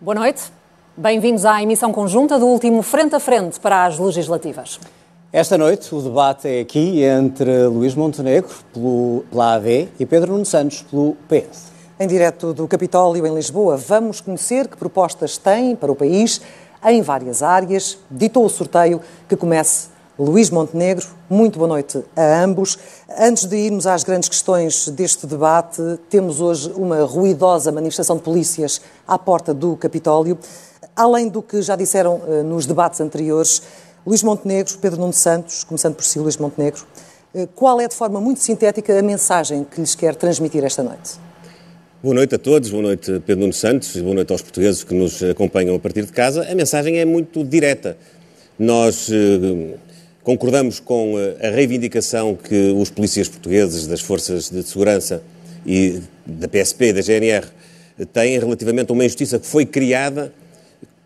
Boa noite. Bem-vindos à emissão conjunta do último Frente a Frente para as legislativas. Esta noite o debate é aqui entre Luís Montenegro, pelo, pela AD, e Pedro Nuno Santos, pelo PS. Em direto do Capitólio, em Lisboa, vamos conhecer que propostas têm para o país em várias áreas. Ditou o sorteio que comece Luís Montenegro. Muito boa noite a ambos. Antes de irmos às grandes questões deste debate, temos hoje uma ruidosa manifestação de polícias à porta do Capitólio. Além do que já disseram eh, nos debates anteriores, Luís Montenegro, Pedro Nuno Santos, começando por si, Luís Montenegro, eh, qual é, de forma muito sintética, a mensagem que lhes quer transmitir esta noite? Boa noite a todos, boa noite Pedro Nuno Santos e boa noite aos portugueses que nos acompanham a partir de casa. A mensagem é muito direta. Nós eh, concordamos com a reivindicação que os polícias portugueses das forças de segurança e da PSP e da GNR têm relativamente a uma injustiça que foi criada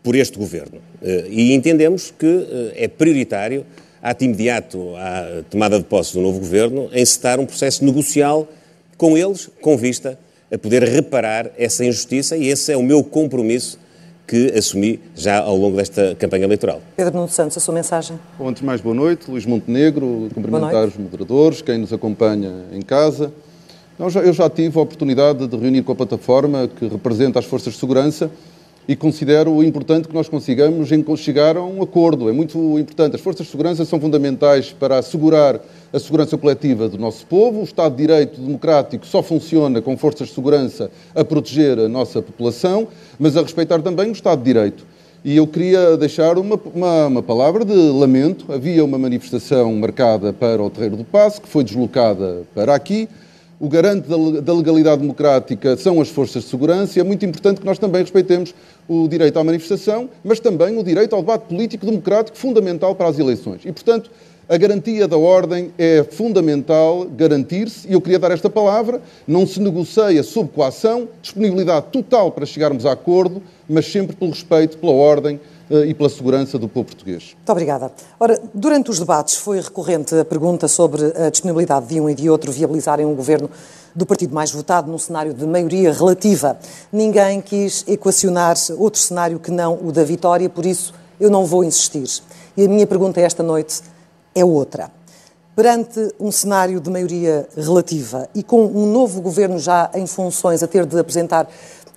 por este governo. Eh, e entendemos que eh, é prioritário, ato imediato à tomada de posse do novo governo, encetar um processo negocial com eles, com vista a poder reparar essa injustiça, e esse é o meu compromisso que assumi já ao longo desta campanha eleitoral. Pedro Nuno Santos, a sua mensagem. Bom, antes de mais, boa noite. Luís Montenegro, cumprimentar os moderadores, quem nos acompanha em casa. Eu já tive a oportunidade de reunir com a plataforma que representa as forças de segurança e considero importante que nós consigamos chegar a um acordo. É muito importante. As forças de segurança são fundamentais para assegurar a segurança coletiva do nosso povo. O Estado de Direito democrático só funciona com forças de segurança a proteger a nossa população, mas a respeitar também o Estado de Direito. E eu queria deixar uma, uma, uma, palavra de lamento. Havia uma manifestação marcada para o Terreiro do Passo, que foi deslocada para aqui. O garante da legalidade democrática são as forças de segurança e é muito importante que nós também respeitemos o direito à manifestação, mas também o direito ao debate político democrático fundamental para as eleições. E, portanto, a garantia da ordem é fundamental garantir-se, e eu queria dar esta palavra: não se negocia sob coação, disponibilidade total para chegarmos a acordo, mas sempre pelo respeito pela ordem e pela segurança do povo português. Muito obrigada. Ora, durante os debates foi recorrente a pergunta sobre a disponibilidade de um e de outro viabilizarem um governo do partido mais votado num cenário de maioria relativa. Ninguém quis equacionar outro cenário que não o da vitória, por isso eu não vou insistir. E a minha pergunta esta noite é outra. Perante um cenário de maioria relativa e com um novo governo já em funções a ter de apresentar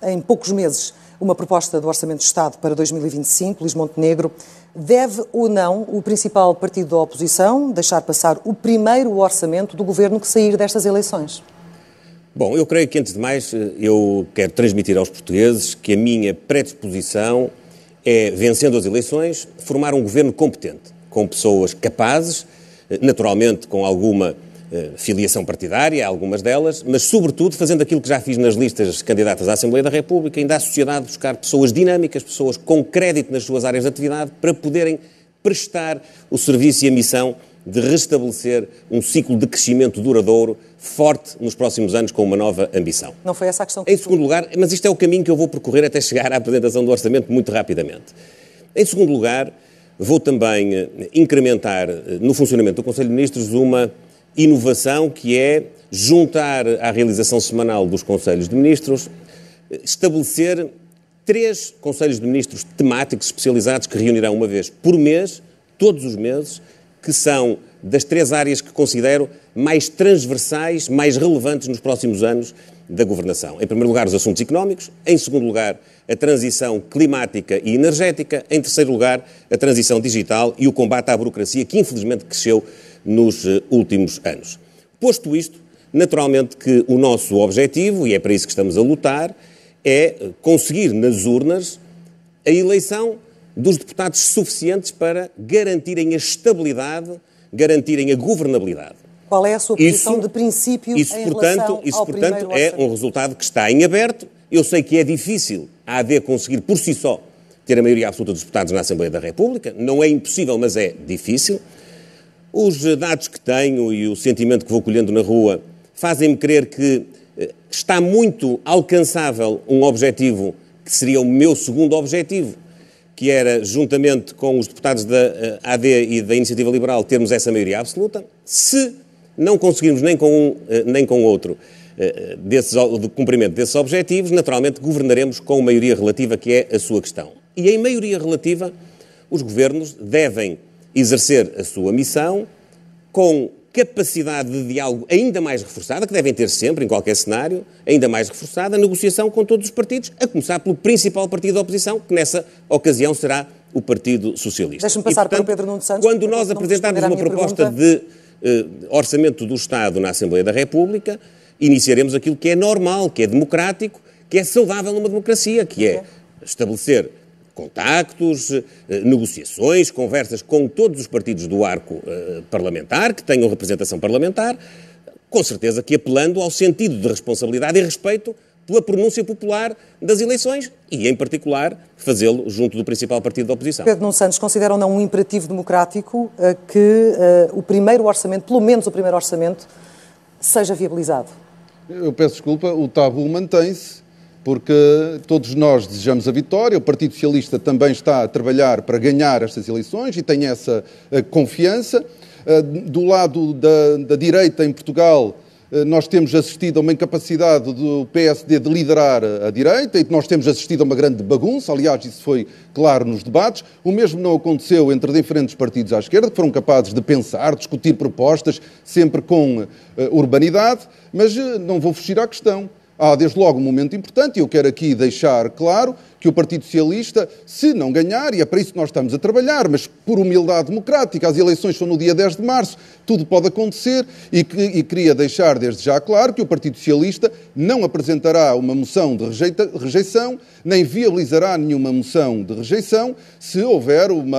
em poucos meses uma proposta do Orçamento de Estado para 2025, Luís Montenegro, deve ou não o principal partido da oposição deixar passar o primeiro orçamento do governo que sair destas eleições? Bom, eu creio que, antes de mais, eu quero transmitir aos portugueses que a minha predisposição é, vencendo as eleições, formar um governo competente, com pessoas capazes, naturalmente com alguma eh, filiação partidária, algumas delas, mas, sobretudo, fazendo aquilo que já fiz nas listas candidatas à Assembleia da República, ainda à sociedade buscar pessoas dinâmicas, pessoas com crédito nas suas áreas de atividade, para poderem prestar o serviço e a missão de restabelecer um ciclo de crescimento duradouro, forte nos próximos anos, com uma nova ambição. Não foi essa a questão que Em segundo lugar, mas isto é o caminho que eu vou percorrer até chegar à apresentação do orçamento muito rapidamente. Em segundo lugar, vou também eh, incrementar eh, no funcionamento do Conselho de Ministros uma inovação que é juntar à realização semanal dos Conselhos de Ministros, estabelecer três Conselhos de Ministros temáticos especializados que reunirão uma vez por mês, todos os meses, que são das três áreas que considero mais transversais, mais relevantes nos próximos anos da governação. Em primeiro lugar, os assuntos económicos, em segundo lugar, a transição climática e energética, em terceiro lugar, a transição digital e o combate à burocracia, que infelizmente cresceu nos eh, últimos anos. Posto isto, naturalmente que o nosso objetivo, e é para isso que estamos a lutar, é conseguir nas urnas a eleição dos deputados suficientes para garantirem a estabilidade, garantirem a governabilidade. Qual é a sua posição isso, de princípio isso, em portanto, Isso, portanto, é um resultado que está em aberto. Eu sei que é difícil a AD conseguir por si só ter a maioria absoluta dos deputados na Assembleia da República. Não é impossível, mas é difícil. Os dados que tenho e o sentimento que vou colhendo na rua fazem-me crer que eh, está muito alcançável um objetivo que seria o meu segundo objetivo, que era, juntamente com os deputados da eh, AD e da Iniciativa Liberal, termos essa maioria absoluta. Se não conseguirmos nem com um eh, nem com outro desses, cumprimento desses objetivos, naturalmente governaremos com maioria relativa, que é a sua questão. E em maioria relativa, os governos devem exercer a sua missão com capacidade de diálogo ainda mais reforçada, que devem ter sempre, em qualquer cenário, ainda mais reforçada, a negociação com todos os partidos, a começar pelo principal partido da oposição, que nessa ocasião será o Partido Socialista. Deixa-me passar e, portanto, para o Pedro Nuno Santos. Quando nós apresentarmos uma proposta pergunta... de uh, orçamento do Estado na Assembleia da República, iniciaremos aquilo que é normal, que é democrático, que é saudável numa democracia, que é estabelecer contactos, eh, negociações, conversas com todos os partidos do arco eh, parlamentar, que tenham representação parlamentar, com certeza que apelando ao sentido de responsabilidade e respeito pela pronúncia popular das eleições e, em particular, fazê-lo junto do principal partido da oposição. Pedro Nuno Santos, considera ou não um imperativo democrático uh, que uh, o primeiro orçamento, pelo menos o primeiro orçamento, seja viabilizado? Eu peço desculpa, o tabu mantém-se porque todos nós desejamos a vitória, o Partido Socialista também está a trabalhar para ganhar estas eleições e tem essa eh, confiança. Eh, do lado da, da direita em Portugal, eh, nós temos assistido a uma incapacidade do PSD de liderar a direita e nós temos assistido a uma grande bagunça. Aliás, isso foi claro nos debates. O mesmo não aconteceu entre diferentes partidos à esquerda, que foram capazes de pensar, discutir propostas, sempre com urbanidade. Mas não vou fugir à questão. Há desde logo um momento importante, e eu quero aqui deixar claro que o Partido Socialista, se não ganhar, e é para isso que nós estamos a trabalhar, mas por humildade democrática, as eleições são no dia 10 de março, tudo pode acontecer, e, que, e queria deixar desde já claro que o Partido Socialista não apresentará uma moção de rejeita, rejeição, nem viabilizará nenhuma moção de rejeição, se houver uma,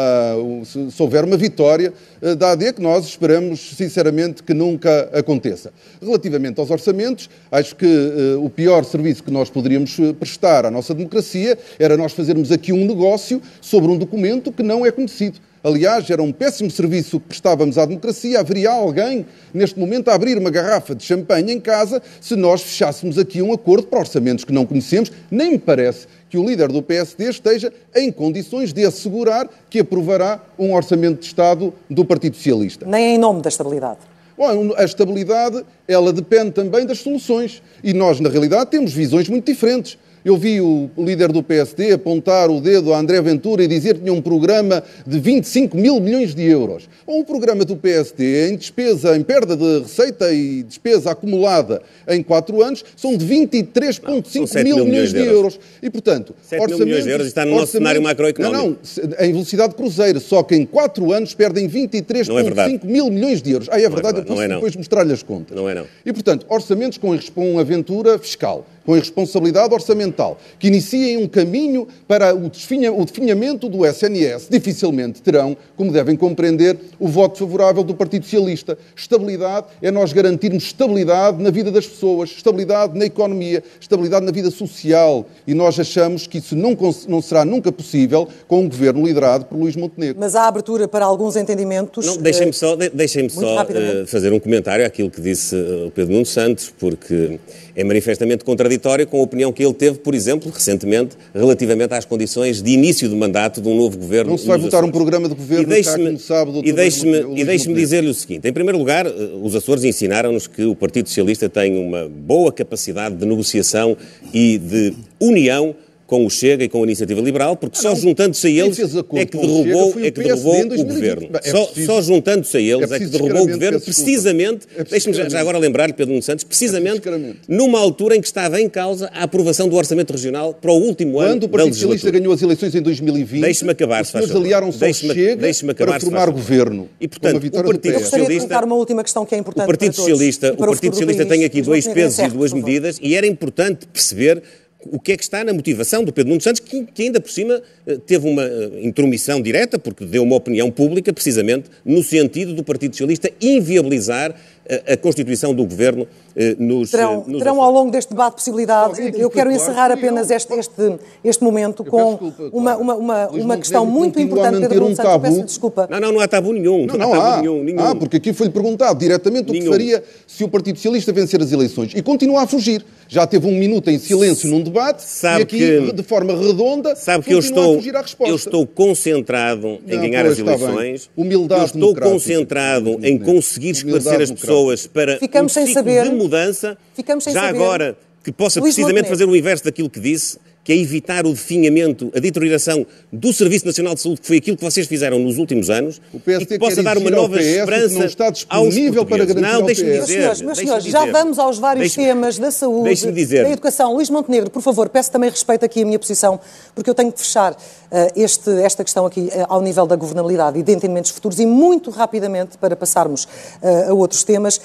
se, se houver uma vitória uh, da AD, que nós esperamos sinceramente que nunca aconteça. Relativamente aos orçamentos, acho que uh, o pior serviço que nós poderíamos eh, prestar à nossa democracia era nós fazermos aqui um negócio sobre um documento que não é conhecido. Aliás, era um péssimo serviço que prestávamos à democracia. Haveria alguém, neste momento, a abrir uma garrafa de champanhe em casa se nós fechássemos aqui um acordo para orçamentos que não conhecemos. Nem me parece que o líder do PSD esteja em condições de assegurar que aprovará um orçamento de Estado do Partido Socialista. Nem em nome da estabilidade. Bom, a estabilidade, ela depende também das soluções. E nós, na realidade, temos visões muito diferentes. Eu vi o líder do PSD apontar o dedo a André Ventura e dizer que tinha um programa de 25 mil milhões de euros. Ou um programa do PSD em despesa, em perda de receita e despesa acumulada em quatro anos, são de 23,5 mil, mil milhões de euros. euros. E, portanto, 7 mil milhões de euros está no nosso cenário macroeconómico. Não, não, em velocidade cruzeiro, só que em quatro anos perdem 23,5 é mil milhões de euros. Aí é verdade, não é verdade, eu posso é depois mostrar-lhe as contas. Não é não. E, portanto, orçamentos com uma aventura fiscal com a responsabilidade orçamental, que iniciem um caminho para o, definhamento do SNS, dificilmente terão, como devem compreender, o voto favorável do Partido Socialista. Estabilidade é nós garantirmos estabilidade na vida das pessoas, estabilidade na economia, estabilidade na vida social. E nós achamos que isso não, não será nunca possível com um governo liderado por Luís Montenegro. Mas há abertura para alguns entendimentos. Não, deixem-me eh, só, deixem só uh, fazer um comentário àquilo que disse uh, o Pedro Nuno Santos, porque é manifestamente contraditório com a opinião que ele teve, por exemplo, recentemente, relativamente às condições de início do mandato de um novo governo. Não se vai votar Açores. um programa de governo e deixe-me e deixe-me deixe dizer-lhe o seguinte: em primeiro lugar, eh, os Açores ensinaram-nos que o Partido Socialista tem uma boa capacidade de negociação e de união com o Chega e com a Iniciativa Liberal, porque só juntando-se a eles é que derrubou, é que derrubou o governo. É só, só juntando-se a eles é, é que derrubou o governo, precisamente, é deixe-me já, agora lembrar-lhe, Pedro Nuno Santos, precisamente é numa altura em que estava em causa a aprovação do Orçamento Regional para o último Quando ano Quando o Partido Socialista ganhou as eleições em 2020, deixe-me acabar, os senhores aliaram-se ao Chega para formar governo. E, portanto, o Partido Socialista... uma última questão que é importante o Partido Socialista, o Partido Socialista tem aqui dois pesos e duas medidas e era importante perceber o que é que está na motivação do Pedro Nuno Santos, que, que, ainda por cima eh, teve uma eh, intromissão direta, porque deu uma opinião pública, precisamente no sentido do Partido Socialista inviabilizar a, a constituição do governo eh, nos. Terão, nos terão ao longo deste debate possibilidade. Eu quero encerrar apenas este, este, este momento com uma, uma, uma, uma questão muito importante, Pedro Nuno Santos. Peço desculpa. Não, não, não há tabu nenhum. Não, não, não há. Nenhum, nenhum. Ah, porque aqui foi-lhe perguntado diretamente o que faria se o Partido Socialista vencer as eleições. E continua a fugir. Já teve um minuto em silêncio num debate sabe e aqui, que, de forma redonda, sabe que eu estou, eu estou concentrado em não, ganhar as eleições. Humildade eu estou concentrado em conseguir esclarecer as pessoas pessoas para Ficamos um sem ciclo saber. de mudança, Ficamos já saber. agora que possa Luís precisamente Montenegro. fazer o inverso daquilo que disse, que é evitar o definhamento, a deterioração do Serviço Nacional de Saúde, que foi aquilo que vocês fizeram nos últimos anos, O PSD e que possa dar uma nova PS esperança não está disponível para garantir Não, ao deixe-me dizer. senhores, meus senhores, já vamos aos vários Deixe-me- temas da saúde, da educação. Luís Montenegro, por favor, peço também respeito aqui a minha posição, porque eu tenho que fechar eh, este, esta questão aqui eh, ao nível da governabilidade e de entendimentos futuros e muito rapidamente para passarmos eh, a outros temas.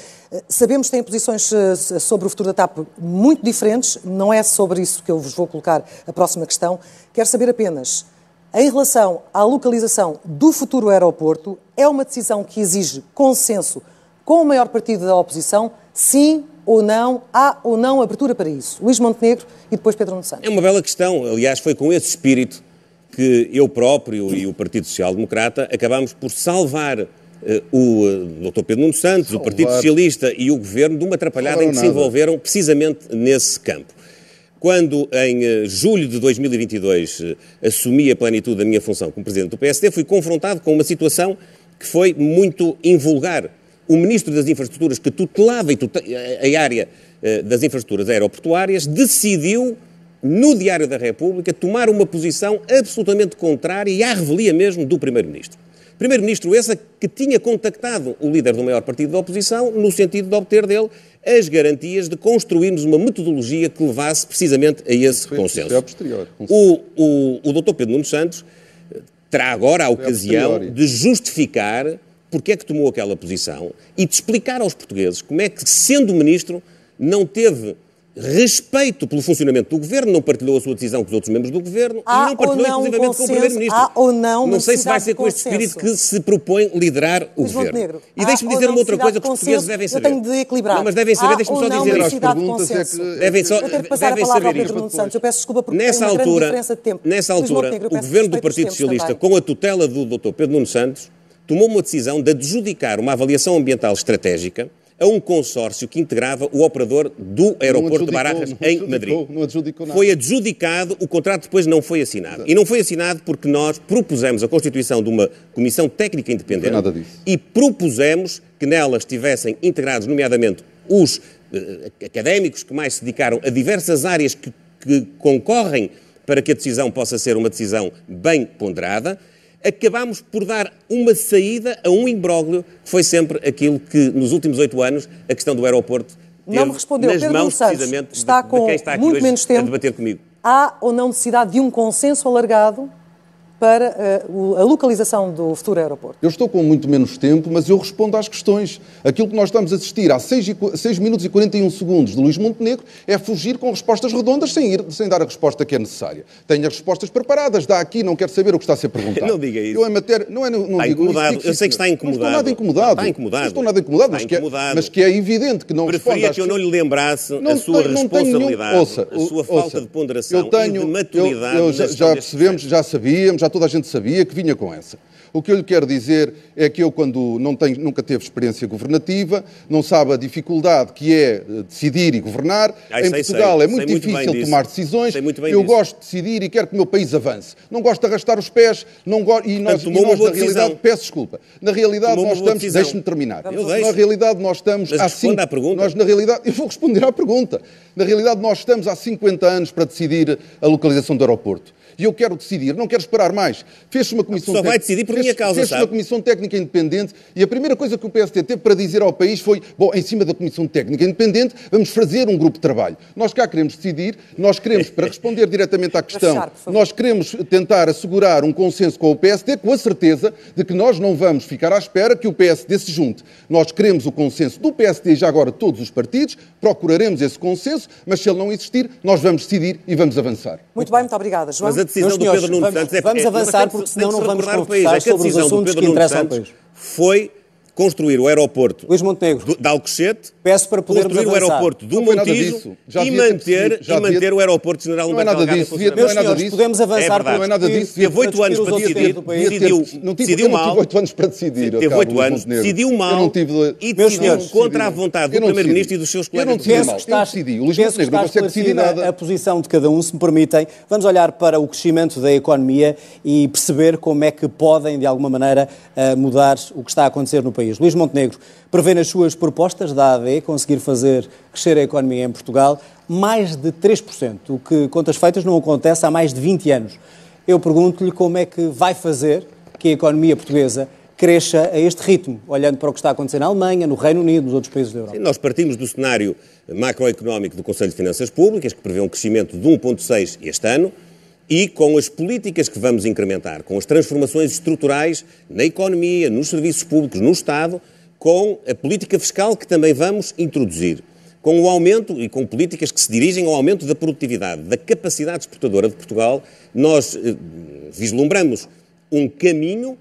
Sabemos que têm posições sobre o futuro da TAP muito diferentes, não é sobre isso que eu vos vou colocar a próxima questão. Quero saber apenas, em relação à localização do futuro aeroporto, é uma decisão que exige consenso com o maior partido da oposição? Sim ou não? Há ou não abertura para isso? Luís Montenegro e depois Pedro Nuno Santos. É uma bela questão. Aliás, foi com esse espírito que eu próprio e o Partido Social Democrata acabámos por salvar eh, o eh, Dr. Pedro Nuno Santos, o Partido Socialista e o Governo de uma atrapalhada em que se nada. envolveram precisamente nesse campo. Quando, em eh, julho de 2022, eh, assumi a plenitude da minha função como Presidente do PSD, fui confrontado com uma situação que foi muito invulgar. O Ministro das Infraestruturas, que tutelava e tute- a área eh, das infraestruturas aeroportuárias, decidiu, no Diário da República, tomar uma posição absolutamente contrária e à revelia mesmo do Primeiro-Ministro. Primeiro-Ministro esse que tinha contactado o líder do maior partido da oposição no sentido de obter dele as garantias de construirmos uma metodologia que levasse precisamente a esse Foi- consenso. O, o, o Dr. Pedro Nuno Santos eh, terá agora a ocasião de justificar porque é que tomou aquela posição e de explicar aos portugueses como é que, sendo ministro, não teve respeito pelo funcionamento do governo, não partilhou a sua decisão com os outros membros do governo Há e não partilhou, ou não inclusivamente, com o consenso? primeiro-ministro. Há ou não Não sei se vai ser com este consenso? espírito que se propõe liderar o Luís governo. Montenegro, E deixe-me dizer uma outra coisa que os portugueses consenso? devem Eu saber. tenho de equilibrar. Não, mas devem saber, deixe-me só dizer. de perguntas é que- consenso? Devem só, Eu tenho que passar a devem palavra ao Pedro. Nuno Santos. Eu peço desculpa porque Nessa altura, diferença de tempo. nessa altura eu o governo do Partido Socialista, também. com a tutela do Dr. Pedro Nuno Santos, tomou uma decisão de adjudicar uma avaliação ambiental estratégica a um consórcio que integrava o operador do aeroporto de Barajas em Madrid. não adjudicou nada. Foi adjudicado, o contrato depois não foi assinado. E não foi assinado porque nós propusemos a constituição de uma comissão técnica independente nada disso. e propusemos que nela estivessem integrados, nomeadamente, os eh, académicos que mais se dedicaram a diversas áreas que, que concorrem para que a decisão possa ser uma decisão bem ponderada. Acabámos por dar uma saída a um imbróglio que foi sempre aquilo que, nos últimos oito anos, a questão do aeroporto Não me respondeu. nas Pedro mãos, Santos precisamente, de- está de, com quem está aqui muito hoje menos a tempo. debater comigo. Há ou não necessidade de um consenso alargado para eh, a localização do futuro aeroporto? Eu estou com muito menos tempo, mas eu respondo às questões. Aquilo que nós estamos a assistir há 6, 6 minutos e 41 segundos de Luís Montenegro é fugir com respostas redondas sem, ir, sem dar a resposta que é necessária. Tenho as respostas preparadas, dá aqui, não quero saber o que está a ser perguntado. Não diga isso. Eu em matéria, não é, não Está digo, incomodado. digo Eu sei que está Não incomodado. estou nada incomodado. Está incomodado. Não estou nada incomodado, mas, Está que é, incomodado. mas que é evidente que não Preferia que eu não lhe lembrasse Não a sua não nenhum- responsabilidade, ouça, a sua ouça, falta de ponderação eu tenho, e de eu- maturidade. eu na já, já percebemos, já sabíamos, já toda a gente sabia que vinha com essa. O que eu lhe quero dizer é que eu, quando não tenho, nunca teve experiência governativa, não sabe a dificuldade que é eh, decidir e governar. Ah, em sei, Portugal sei. é muito Sei muito difícil disso. tomar decisões. Muito bem eu disso. gosto de decidir e quero que o meu país avance. Não gosto de arrastar os pés. Não go... E nós, tomou e uma nós na realidade, decisão. peço desculpa. Na realidade, Tomou nós estamos. Deixe-me terminar. Eu Na deixo. realidade, nós estamos. Mas há cinco- à pergunta. Nós, na realidade, eu vou responder à pergunta. Na realidade, nós estamos há 50 anos para decidir a localização do aeroporto. E eu quero decidir, não quero esperar mais. Fez-se uma comissão Só vai decidir por fez- minha causa, Fez-se sabe? uma comissão técnica independente e a primeira coisa que o PSD teve para dizer ao país foi: bom, em cima da comissão técnica independente, vamos fazer um grupo de trabalho. Nós cá queremos decidir, nós queremos, para responder diretamente à questão, fechar, nós queremos tentar assegurar um consenso com o PSD, com a certeza de que nós não vamos ficar à espera que o PSD se junte. Nós queremos o consenso do PSD e já agora todos os partidos, procuraremos esse consenso, mas se ele não existir, nós vamos decidir e vamos avançar. Muito bem, muito obrigada. João? Decisão Meus do senhores, Pedro Nuno vamos- Santos é vamos avançar, porque senão não vamos conversar sobre os assuntos que interessam ao país. foi construir o aeroporto Luís Montenegro, do- de Alcochete, peço para podermos construir o avançar. aeroporto do Não nada Montijo e manter, e manter o aeroporto General Não é Humberto nada Delgado em disso. Devia- não é nada disso. podemos avançar É para Não é nada disso. Teve oito anos para decidir. decidiu- não tive, decidiu eu não mal. tive oito anos para decidir. Teve oito anos, decidiu Eu mal não tive, e Meus decidiu senhores, contra a vontade Eu do não Primeiro-Ministro e dos seus Eu colegas não de decidi mal. Eu decidi. O Luís Montenegro não consegue decidir nada. a posição de cada um, se me permitem. Vamos olhar para o crescimento da economia e perceber como é que podem, de alguma maneira, mudar o que está a acontecer no país. País. Luís Montenegro prevê nas suas propostas da AD conseguir fazer crescer a economia em Portugal mais de 3%, o que, contas feitas, não acontece há mais de 20 anos. Eu pergunto-lhe como é que vai fazer que a economia portuguesa cresça a este ritmo, olhando para o que está a acontecer na Alemanha, no Reino Unido, nos outros países da Europa? Sim, nós partimos do cenário macroeconómico do Conselho de Finanças Públicas, que prevê um crescimento de 1,6% este ano, e com as políticas que vamos incrementar, com as transformações estruturais na economia, nos serviços públicos, no Estado, com a política fiscal que também vamos introduzir, com o aumento e com políticas que se dirigem ao aumento da produtividade, da capacidade exportadora de Portugal, nós eh, vislumbramos um caminho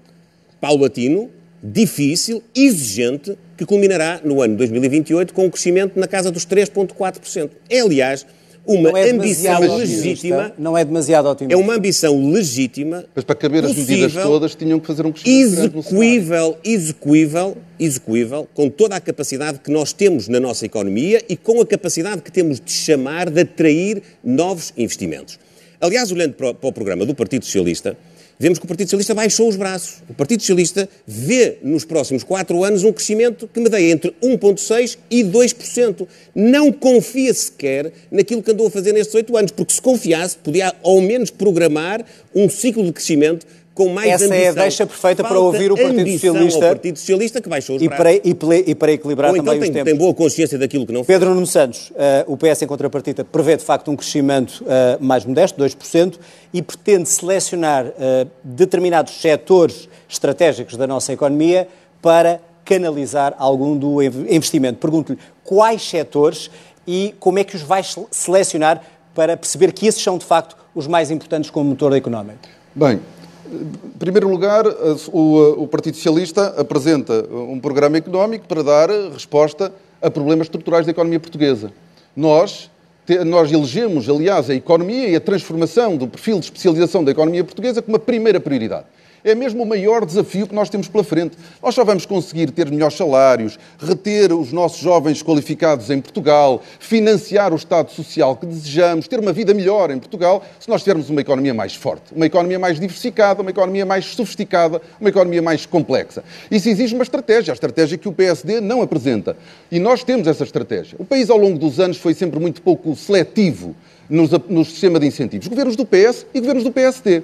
paulatino, difícil, exigente, que culminará no ano 2028 com um crescimento na casa dos 3,4%. É, aliás, uma é ambição legítima. Não é demasiado otimista. É uma ambição legítima. Mas para caber as medidas todas tinham que fazer um crescimento execuível, execuível, execuível, com toda a capacidade que nós temos na nossa economia e com a capacidade que temos de chamar, de atrair novos investimentos. Aliás, olhando para o programa do Partido Socialista, vemos que o Partido Socialista baixou os braços. O Partido Socialista vê nos próximos quatro anos um crescimento que medeia entre 1,6% e 2%. Não confia sequer naquilo que andou a fazer nestes oito anos, porque se confiasse, podia ao menos programar um ciclo de crescimento com mais Essa ambição. é a deixa perfeita Falta para ouvir o Partido Socialista. Ao Partido Socialista que baixou os e para, e, e, para equilibrar Ou também então tem, os tempos. tem boa consciência daquilo que não fez. Pedro Nuno Santos, uh, o PS em contrapartida prevê de facto um crescimento uh, mais modesto, 2%, e pretende selecionar uh, determinados setores estratégicos da nossa economia para canalizar algum do investimento. Pergunto-lhe quais setores e como é que os vai selecionar para perceber que esses são de facto os mais importantes como motor económico. Bem, em primeiro lugar, o, Partido Socialista apresenta um programa económico para dar resposta a problemas estruturais da economia portuguesa. Nós, nós elegemos, aliás, a economia e a transformação do perfil de especialização da economia portuguesa como a primeira prioridade é mesmo o maior desafio que nós temos pela frente. Nós só vamos conseguir ter melhores salários, reter os nossos jovens qualificados em Portugal, financiar o Estado Social que desejamos, ter uma vida melhor em Portugal, se nós tivermos uma economia mais forte, uma economia mais diversificada, uma economia mais sofisticada, uma economia mais complexa. Isso exige uma estratégia, a estratégia que o PSD não apresenta. E nós temos essa estratégia. O país, ao longo dos anos, foi sempre muito pouco seletivo no sistema de incentivos. Governos do PS e governos do PSD.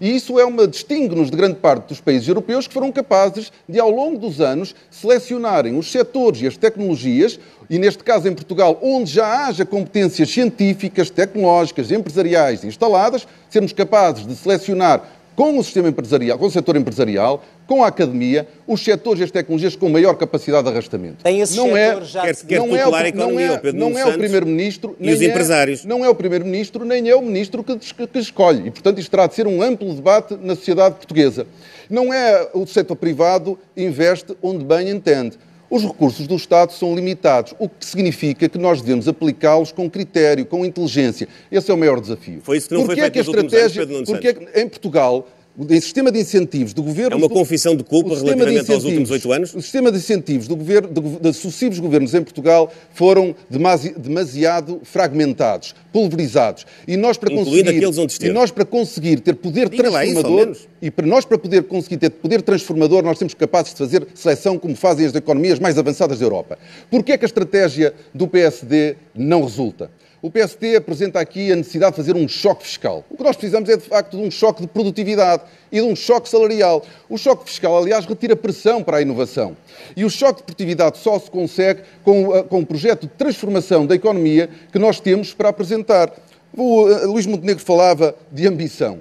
E isso é uma distingue-nos de grande parte dos países europeus que foram capazes de, ao longo dos anos, selecionarem os setores e as tecnologias, e neste caso em Portugal, onde já haja competências científicas, tecnológicas, empresariais instaladas, sermos capazes de selecionar com o sistema empresarial, com o setor empresarial, com a academia, os setores e as tecnologias com maior capacidade de arrastamento. Tem esse não é, já quer, quer não é o, a economia, não é, não é o primeiro-ministro e os é, empresários. Não é o primeiro-ministro nem é o ministro que, que, escolhe. E, portanto, isto terá de ser um amplo debate na sociedade portuguesa. Não é o setor privado investe onde bem entende. Os recursos do Estado são limitados, o que significa que nós devemos aplicá-los com critério, com inteligência. Esse é o maior desafio. Foi isso que não porque foi é que a estratégia, porque é que em Portugal o sistema de incentivos do governo. É uma confissão de culpa relativamente aos últimos oito anos? O sistema de incentivos do governo, de, de sucessivos governos em Portugal foram demasi, demasiado fragmentados, pulverizados. E nós para conseguir, aqueles onde E nós para conseguir ter poder Diga transformador. Isso, e para nós para poder conseguir ter poder transformador, nós temos capazes de fazer seleção como fazem as economias mais avançadas da Europa. Porquê é que a estratégia do PSD não resulta? O PST apresenta aqui a necessidade de fazer um choque fiscal. O que nós precisamos é, de facto, de um choque de produtividade e de um choque salarial. O choque fiscal, aliás, retira pressão para a inovação. E o choque de produtividade só se consegue com, com um projeto de transformação da economia que nós temos para apresentar. O uh, Luís Montenegro falava de ambição.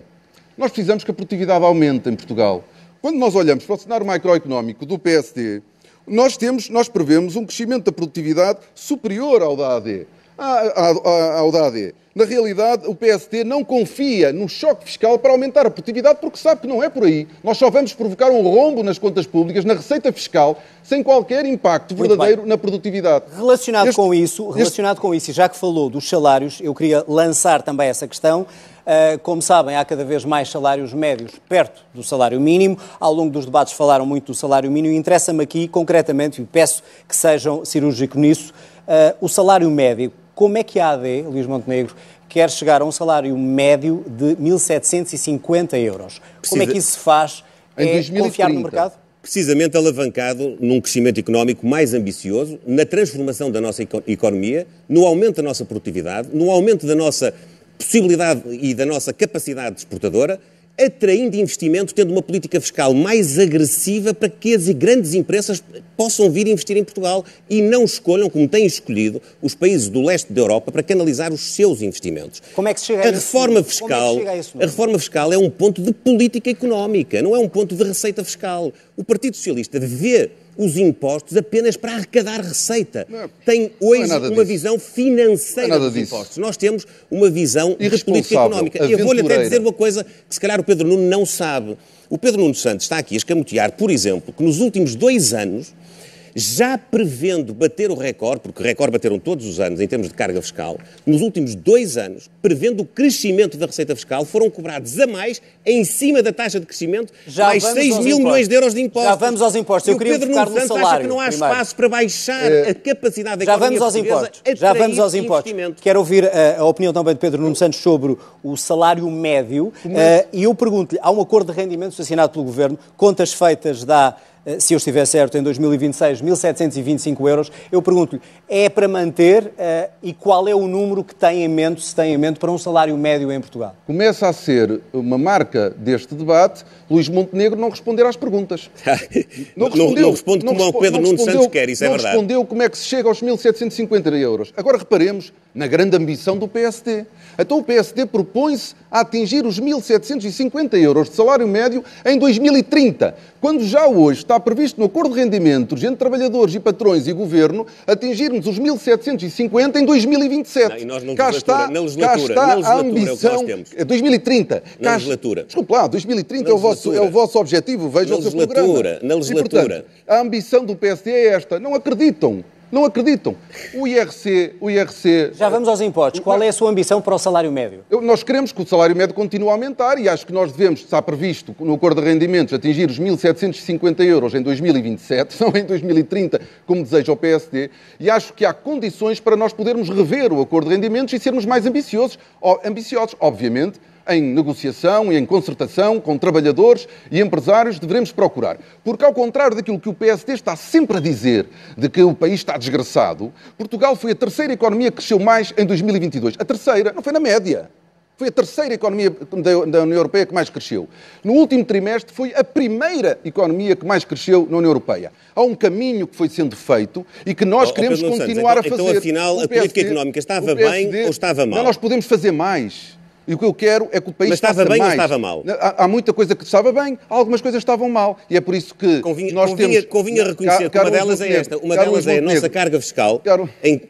Nós precisamos que a produtividade aumente em Portugal. Quando nós olhamos para o cenário macroeconómico do PSD, nós, temos, nós prevemos um crescimento da produtividade superior ao da AD ao DAD. Na realidade, o PST não confia no choque fiscal para aumentar a produtividade porque sabe que não é por aí. Nós só vamos provocar um rombo nas contas públicas, na receita fiscal, sem qualquer impacto verdadeiro na produtividade. Relacionado este, com isso, relacionado este... com isso, e já que falou dos salários, eu queria lançar também essa questão. Como sabem, há cada vez mais salários médios perto do salário mínimo. Ao longo dos debates falaram muito do salário mínimo e interessa-me aqui, concretamente, e peço que sejam cirúrgicos nisso, o salário médio como é que a AD, Luís Montenegro, quer chegar a um salário médio de 1.750 euros? Precisa... Como é que isso se faz? Em é 2030, confiar no mercado? precisamente alavancado num crescimento económico mais ambicioso, na transformação da nossa economia, no aumento da nossa produtividade, no aumento da nossa possibilidade e da nossa capacidade exportadora atraindo investimento, tendo uma política fiscal mais agressiva para que as grandes empresas possam vir investir em Portugal e não escolham, como têm escolhido, os países do leste da Europa para canalizar os seus investimentos. Como é que se chega a, a isso? reforma fiscal, é a, a reforma fiscal é um ponto de política económica, não é um ponto de receita fiscal. O Partido Socialista vê os impostos apenas para arrecadar receita. Não, Tem hoje é uma disso. visão financeira é dos disso. impostos. Nós temos uma visão de política económica. E eu vou-lhe até dizer uma coisa que se calhar o Pedro Nuno não sabe. O Pedro Nuno Santos está aqui a escamotear, por exemplo, que nos últimos dois anos já prevendo bater o recorde, porque o recorde bateram todos os anos em termos de carga fiscal, nos últimos dois anos, prevendo o crescimento da receita fiscal, foram cobrados a mais, em cima da taxa de crescimento, já mais 6 mil impostos. milhões de euros de impostos. Já vamos aos impostos. Eu e o queria Pedro Nuno Santos salário, acha que não há primeiro. espaço para baixar é... a capacidade da já vamos aos impostos. Já vamos aos impostos. Quero ouvir a, a, opinião também de Pedro Nuno Santos sobre o salário médio. Uh, e eu pergunto-lhe, há um acordo de rendimentos assinado pelo Governo, contas feitas da eh, se eu estiver certo, em 2026, 1.725 euros. Eu pergunto-lhe, é para manter uh, e qual é o número que tem em mente, se tem em mente, para um salário médio em Portugal? Começa a ser uma marca deste debate Luís Montenegro não responder às perguntas. não, respondeu, não, não responde como o Pedro Nuno Santos quer, isso é não verdade. Não respondeu como é que se chega aos 1.750 euros. Agora reparemos na grande ambição do PSD. Então o PSD propõe-se a atingir os 1.750 euros de salário médio em 2030, quando já hoje está previsto no acordo de rendimentos entre trabalhadores e patrões e governo atingirmos os 1.750 em 2027. Não, e nós não cá está, na legislatura, cá está na a ambição. É 2030. Na cá, legislatura. Desculpe lá, 2030 é o, vosso, é o vosso objetivo, vejam o seu programa. Na legislatura. E, portanto, a ambição do PSD é esta. Não acreditam não acreditam. O IRC, o IRC... Já vamos aos impostos. Qual é a sua ambição para o salário médio? Nós queremos que o salário médio continue a aumentar e acho que nós devemos, está previsto no acordo de rendimentos, atingir os 1.750 euros em 2027, não em 2030, como deseja o PSD, e acho que há condições para nós podermos rever o acordo de rendimentos e sermos mais ambiciosos. Ambiciosos, obviamente, em negociação e em concertação com trabalhadores e empresários devemos procurar. Porque, ao contrário daquilo que o PSD está sempre a dizer, de que o país está desgraçado, Portugal foi a terceira economia que cresceu mais em 2022. A terceira, não foi na média. Foi a terceira economia da União Europeia que mais cresceu. No último trimestre, foi a primeira economia que mais cresceu na União Europeia. Há um caminho que foi sendo feito e que nós oh, queremos continuar então, a fazer. Então, afinal, a política económica estava PSD, bem ou estava mal? Não, nós podemos fazer mais. E o que eu quero é que o país Mas estava bem mais. ou estava mal? Há, há, muita coisa que estava bem, algumas coisas estavam mal. E é por isso que convinha, nós convinha, temos... Convinha reconhecer que uma delas é esta. Uma delas é a nossa carga fiscal, Caro, em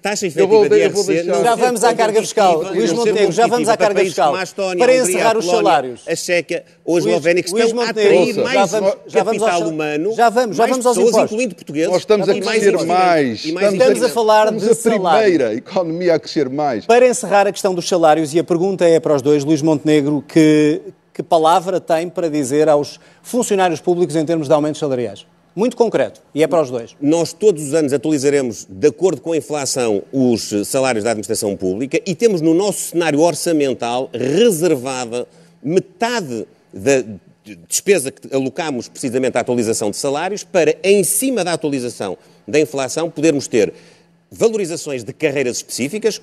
taxa efetiva de IRC... Já vamos à carga fiscal. Luís Montenegro, já vamos à carga fiscal. Para encerrar os salários. A Checa ou a Eslovénia, que estão a atrair mais capital humano, já vamos, já vamos aos impostos. incluindo portugueses. Nós estamos a crescer mais. Estamos a falar de salários. a primeira economia a crescer mais. Para encerrar a questão dos salários, e a pergunta é para os dois, Luís Montenegro, que, que palavra tem para dizer aos funcionários públicos em termos de aumentos salariais? Muito concreto, e é para os dois. Nós todos os anos atualizaremos, de acordo com a inflação, os salários da administração pública e temos no nosso cenário orçamental reservada metade da despesa que alocamos precisamente à atualização de salários para, em cima da atualização da inflação, podermos ter valorizações de carreiras específicas,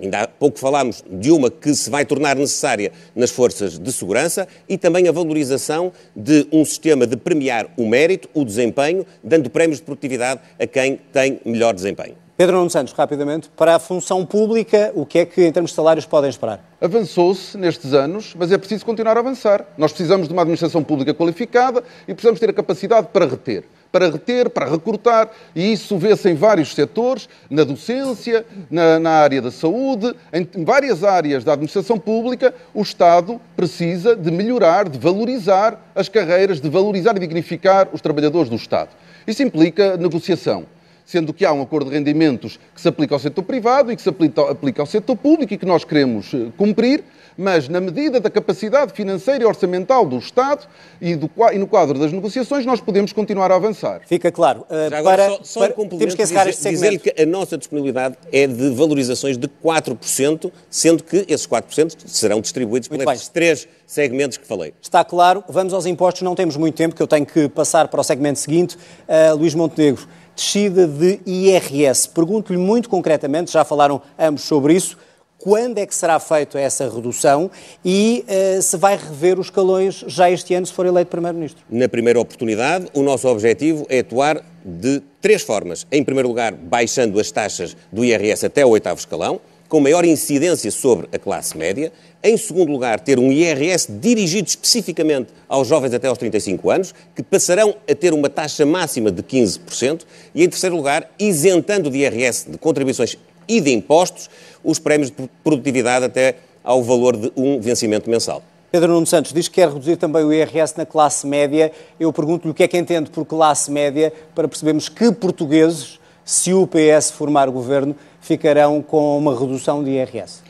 Ainda há pouco falámos de uma que se vai tornar necessária nas forças de segurança e também a valorização de um sistema de premiar o mérito, o desempenho, dando prémios de produtividade a quem tem melhor desempenho. Pedro Nuno Santos, rapidamente, para a função pública, o que é que, em termos de salários, podem esperar? Avançou-se nestes anos, mas é preciso continuar a avançar. Nós precisamos de uma administração pública qualificada e precisamos ter a capacidade para reter para reter, para recrutar, e isso vê-se em vários setores, na docência, na, na, área da saúde, em várias áreas da administração pública, o Estado precisa de melhorar, de valorizar as carreiras, de valorizar e dignificar os trabalhadores do Estado. Isso implica negociação sendo que há um acordo de rendimentos que se aplica ao setor privado e que se aplica ao setor público e que nós queremos eh, cumprir, Mas, na medida da capacidade financeira e orçamental do Estado e, do, e no quadro das negociações, nós podemos continuar a avançar. Fica claro. Uh, Já agora, para, só, só para, temos que encerrar este segmento. Dizer que a nossa disponibilidade é de valorizações de 4%, sendo que esses 4% serão distribuídos por estes três segmentos que falei. Está claro. Vamos aos impostos. Não temos muito tempo, que eu tenho que passar para o segmento seguinte. Uh, Luís Montenegro, descida de IRS. Pergunto-lhe muito concretamente, já falaram ambos sobre isso, quando é que será feita essa redução e uh, se vai rever os escalões já este ano, se for eleito Primeiro-Ministro? Na primeira oportunidade, o nosso objetivo é atuar de três formas. Em primeiro lugar, baixando as taxas do IRS até o oitavo escalão, com maior incidência sobre a classe média. Em segundo lugar, ter um IRS dirigido especificamente aos jovens até aos 35 anos, que passarão a ter uma taxa máxima de 15%. E em terceiro lugar, isentando de IRS de contribuições e de impostos os prémios de produtividade até ao valor de um vencimento mensal. Pedro Nuno Santos diz que quer reduzir também o IRS na classe média. Eu pergunto-lhe o que é que entende por classe média para percebermos que portugueses, se o PS formar o governo, ficarão com uma redução de IRS.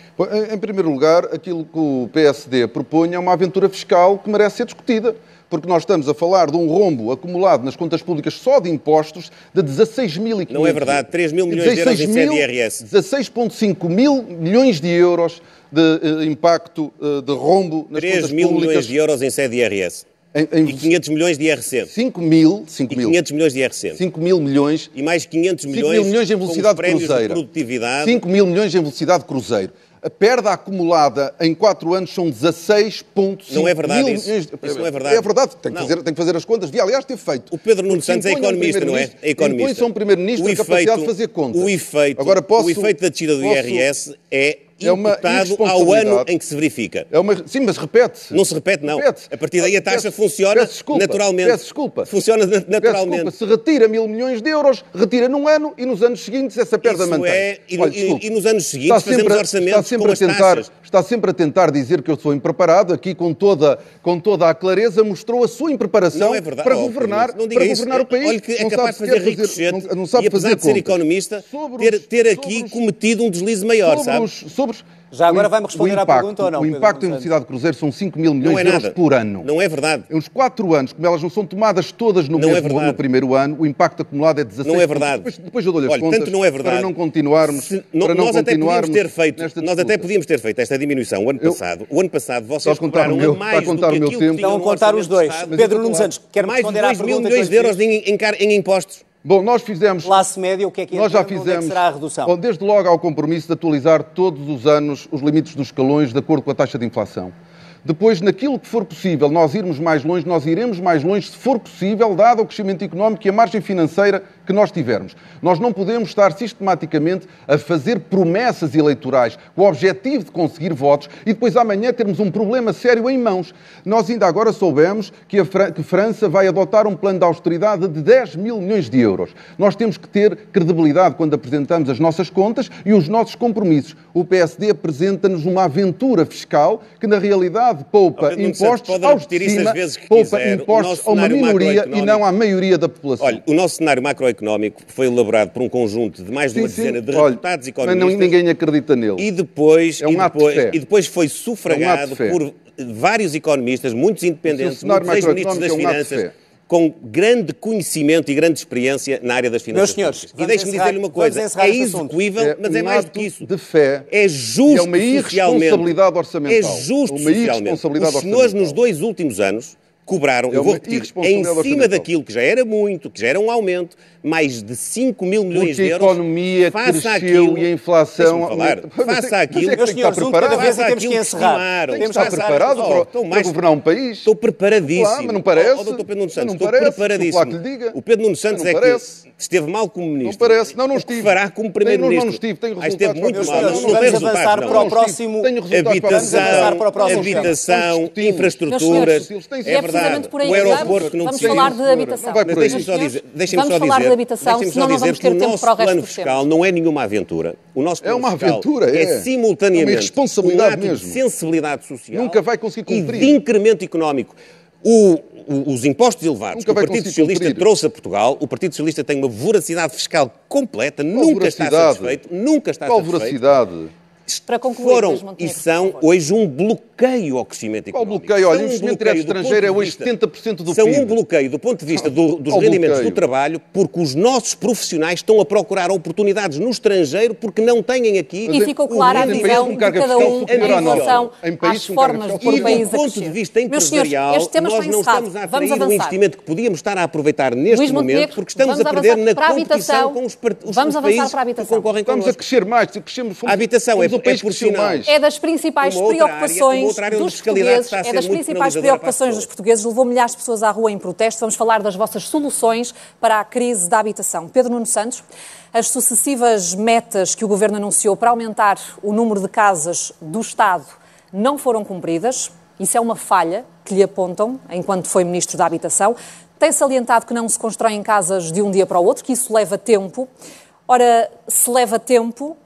Em primeiro lugar, aquilo que o PSD propõe é uma aventura fiscal que merece ser discutida porque nós estamos a falar de um rombo acumulado nas contas públicas só de impostos de 16.500... Não é verdade, 3 mil milhões de euros em CDRS. 16,5 mil milhões de euros de uh, impacto uh, de rombo nas contas públicas. 3 mil milhões de euros em CDRS. Em, em... E 500 milhões de IRC. 5 mil, 5 e 500 milhões de IRC. 5 mil milhões. E mais 500 milhões, 5 mil milhões em velocidade cruzeiro. De produtividade. 5 mil milhões em velocidade cruzeiro. A perda acumulada em 4 anos são 16,5 Não é verdade mil isso. Isso não é verdade. É verdade, tem que, fazer, tem que fazer as contas. Devia, aliás, ter feito. O Pedro Nuno Santos é economista, não é? É economista. Impõe-se a um primeiro-ministro a capacidade de fazer contas. O efeito, Agora, posso, o efeito da descida do posso, IRS é é imputado ao ano em que se verifica. É uma... Sim, mas repete-se. Não se repete, não. Repete a partir daí a taxa peço, funciona peço desculpa, naturalmente. Peço desculpa. Funciona naturalmente. Desculpa. Se retira mil milhões de euros, retira num ano e nos anos seguintes essa perda mantém. É, e, Olha, e, e, nos anos seguintes está fazemos orçamentos está sempre a tentar. Está sempre a tentar dizer que eu sou impreparado. Aqui, com toda, com toda a clareza, mostrou a sua impreparação para oh, governar, para governar o país. Olha que é capaz de fazer ricochete não, não sabe e apesar de ser economista, ter, ter aqui cometido um deslize maior, sabe? Sobre já agora vai-me responder impacto, à pergunta ou não? O impacto em velocidade de cruzeiro são 5 mil milhões é de euros nada. por ano. Não é verdade. Em uns 4 anos, como elas não são tomadas todas no, não mesmo, é no primeiro ano, o impacto acumulado é 16 Não é verdade. Depois, depois eu dou-lhe as Olha, contas tanto não é verdade. para não continuarmos. Se, não, para não nós continuarmos até podíamos ter feito, nós até podíamos ter feito esta diminuição o ano eu, passado. O ano passado vocês compraram a mais do que aquilo que Estão a contar os dois. Pedro Nunes Santos, quero mais de 2 mil milhões de euros em impostos. Bom, nós fizemos. Classe média, o que é que nós já fizemos, é será a redução? Bom, desde logo há o compromisso de atualizar todos os anos os limites dos escalões de acordo com a taxa de inflação. Depois, naquilo que for possível, nós irmos mais longe, nós iremos mais longe, se for possível, dado o crescimento económico e a margem financeira que nós tivermos. Nós não podemos estar sistematicamente a fazer promessas eleitorais com o objetivo de conseguir votos e depois amanhã termos um problema sério em mãos. Nós ainda agora soubemos que a Fran que França vai adotar um plano de austeridade de 10 mil milhões de euros. Nós temos que ter credibilidade quando apresentamos as nossas contas e os nossos compromissos. O PSD apresenta-nos uma aventura fiscal que, na realidade, poupa impostos aos de cima, poupa quiser. impostos a uma minoria e não à maioria da população. Olha, o nosso cenário macroeconómico foi elaborado por um conjunto de mais de uma sim, dezena de reputados economistas. Mas não, ninguém acredita nele. E depois, é um e, depois, de e depois foi sufragado é um por vários economistas, muitos independentes, muitos ex-ministros das é um Finanças com grande conhecimento e grande experiência na área das finanças. Meus senhores, e deixe-me dizer-lhe uma coisa: é execuível, é mas é mais do que isso. De fé. É justo. É uma irresponsabilidade orçamental. É justo. Uma irresponsabilidade Os senhores, nos dois últimos anos, cobraram, é eu vou repetir, em cima daquilo que já era muito, que já era um aumento, mais de 5 mil milhões Porque de euros. a economia cresceu aquilo, e a inflação... Falar, faça aquilo... Um cada vez temos que encerrar. Temos que estar preparado para, para, para governar um país. Estou preparadíssimo. Claro, mas não parece. Oh, doutor Pedro Nuno Santos, estou preparadíssimo. O Pedro Nuno Santos é que esteve mal como ministro. Não parece. Não, não estive. fará como primeiro-ministro. Não, não estive. Tenho resultados. esteve muito mal. Não, não tem resultados. para o próximo... Habitação, habitação, infraestruturas. É verdade. O aeroporto que não Vamos falar de habitação. Deixem-me só dizer... Vamos falar de habitação, senão não vamos ter tempo para o resto plano fiscal não é nenhuma aventura. O nosso é uma aventura, é, é simultaneamente é uma responsabilidade um mesmo. de sensibilidade social Nunca vai conseguir cumprir. e de incremento económico. O, o, os impostos elevados nunca que o Partido Socialista cumprir. trouxe a Portugal, o Partido Socialista tem uma voracidade fiscal completa, Qual nunca voracidade? está satisfeito, nunca está Qual satisfeito. voracidade? Para concluir, foram e são hoje um bloqueio ao crescimento Qual económico. bloqueio? Olha, São o um investimento direto do estrangeiro é hoje vista- 70% do São PIB. um bloqueio do ponto de vista do- dos Qual rendimentos bloqueio? do trabalho, porque os nossos profissionais estão a procurar oportunidades no estrangeiro porque não têm aqui. E ficou clara a visão com de carga cada um em relação Em países às formas de fiscal pôr o E país do a ponto crescer. de vista Meus senhores, empresarial, este tema nós não estamos a Vamos atrair o avançar. investimento que podíamos estar a aproveitar neste Luís momento Montenegro, porque estamos vamos a perder na a competição habitação. com os, os, Vamos os avançar países para a que habitação. concorrem Estamos a crescer mais. Crescemos, fomos, A habitação é- o país é por cresceu sinal. mais. É das principais preocupações área dos portugueses, é das principais preocupações dos portugueses, levou milhares de pessoas à rua em protesto. Vamos falar das vossas soluções para a crise da habitação. Pedro Nuno Santos, as sucessivas metas que o Governo anunciou para aumentar o número de casas do Estado não foram cumpridas. Isso é uma falha que lhe apontam enquanto foi Ministro da Habitação. Tem salientado que não se constroem casas de um dia para o outro, que isso leva tempo. Ora, se leva tempo,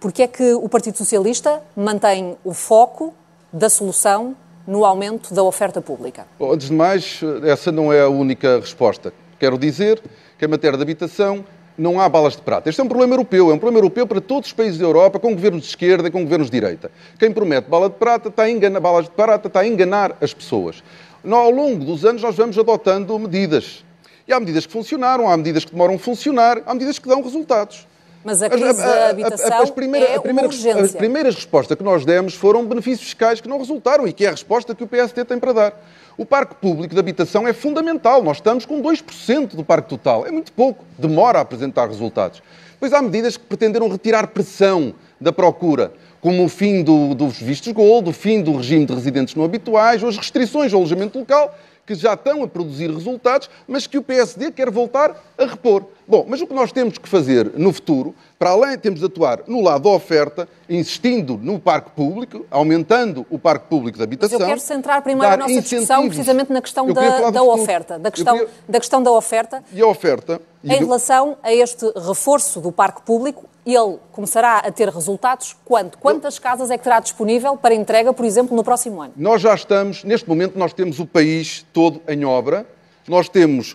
Porque é que o Partido Socialista mantém o foco da solução no aumento da oferta pública? Bom, antes de mais, essa não é a única resposta. Quero dizer que, em matéria de habitação, não há balas de prata. Este é um problema europeu, é um problema europeu para todos os países da Europa, com governos de esquerda e com governos de direita. Quem promete bala de prata está a enganar, balas de prata está a enganar as pessoas. Nó- Ao longo dos anos, nós vamos adotando medidas. E há medidas que funcionaram, há medidas que demoram a funcionar, há medidas que dão resultados. Mas a crise da habitação as primeira- é a primeira-. As primeiras respostas que nós demos foram benefícios fiscais que não resultaram e que é a resposta que o PSD tem para dar. O parque público de habitação é fundamental. Nós estamos com 2% do parque total. É muito pouco. Demora a apresentar resultados. Depois há medidas que pretenderam retirar pressão da procura, como o fim do- dos vistos gold, o fim do regime de residentes não habituais, ou as restrições ao alojamento local, que já estão a produzir resultados, mas que o PSD quer voltar a repor. Bom, mas o que nós temos que fazer no futuro, para além, temos de atuar no lado da oferta, insistindo no parque público, aumentando o parque público de Mas habitação. eu quero centrar primeiro a nossa discussão precisamente na questão da, da oferta, da questão, queria- da questão da oferta E a oferta. e em do- relação a este reforço do parque público. Ele começará a ter resultados quando? Quantas casas é que terá disponível para entrega, por exemplo, no próximo ano? Nós já estamos, neste momento, nós temos o país todo em obra. Nós temos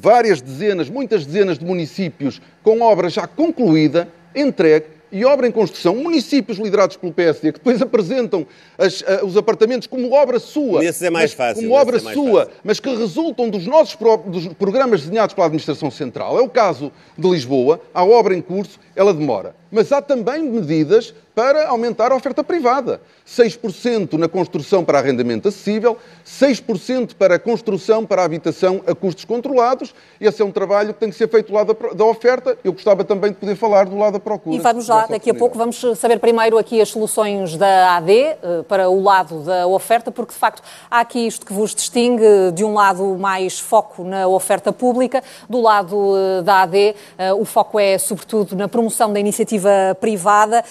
várias dezenas, muitas dezenas de municípios com obra já concluída, entregue e obra em construção. Municípios liderados pelo PSD que depois apresentam as- a- os apartamentos como obra sua. Nesses é mais fácil, Como obra é sua, fácil. mas que resultam dos nossos dos programas desenhados pela Administração Central. É o caso de Lisboa. Há obra em curso, ela demora. Mas há também medidas para aumentar a oferta privada. 6% na construção para arrendamento acessível, 6% para a construção para a habitação a custos controlados. Esse é um trabalho que tem que ser feito do lado da oferta. Eu gostava também de poder falar do lado da procura. E vamos lá, daqui a pouco, vamos saber primeiro aqui as soluções da AD eh, para o lado da oferta, porque de facto há aqui isto que vos distingue, de um lado mais foco na oferta pública, do lado eh, da AD eh, o foco é sobretudo na promoção da iniciativa privada.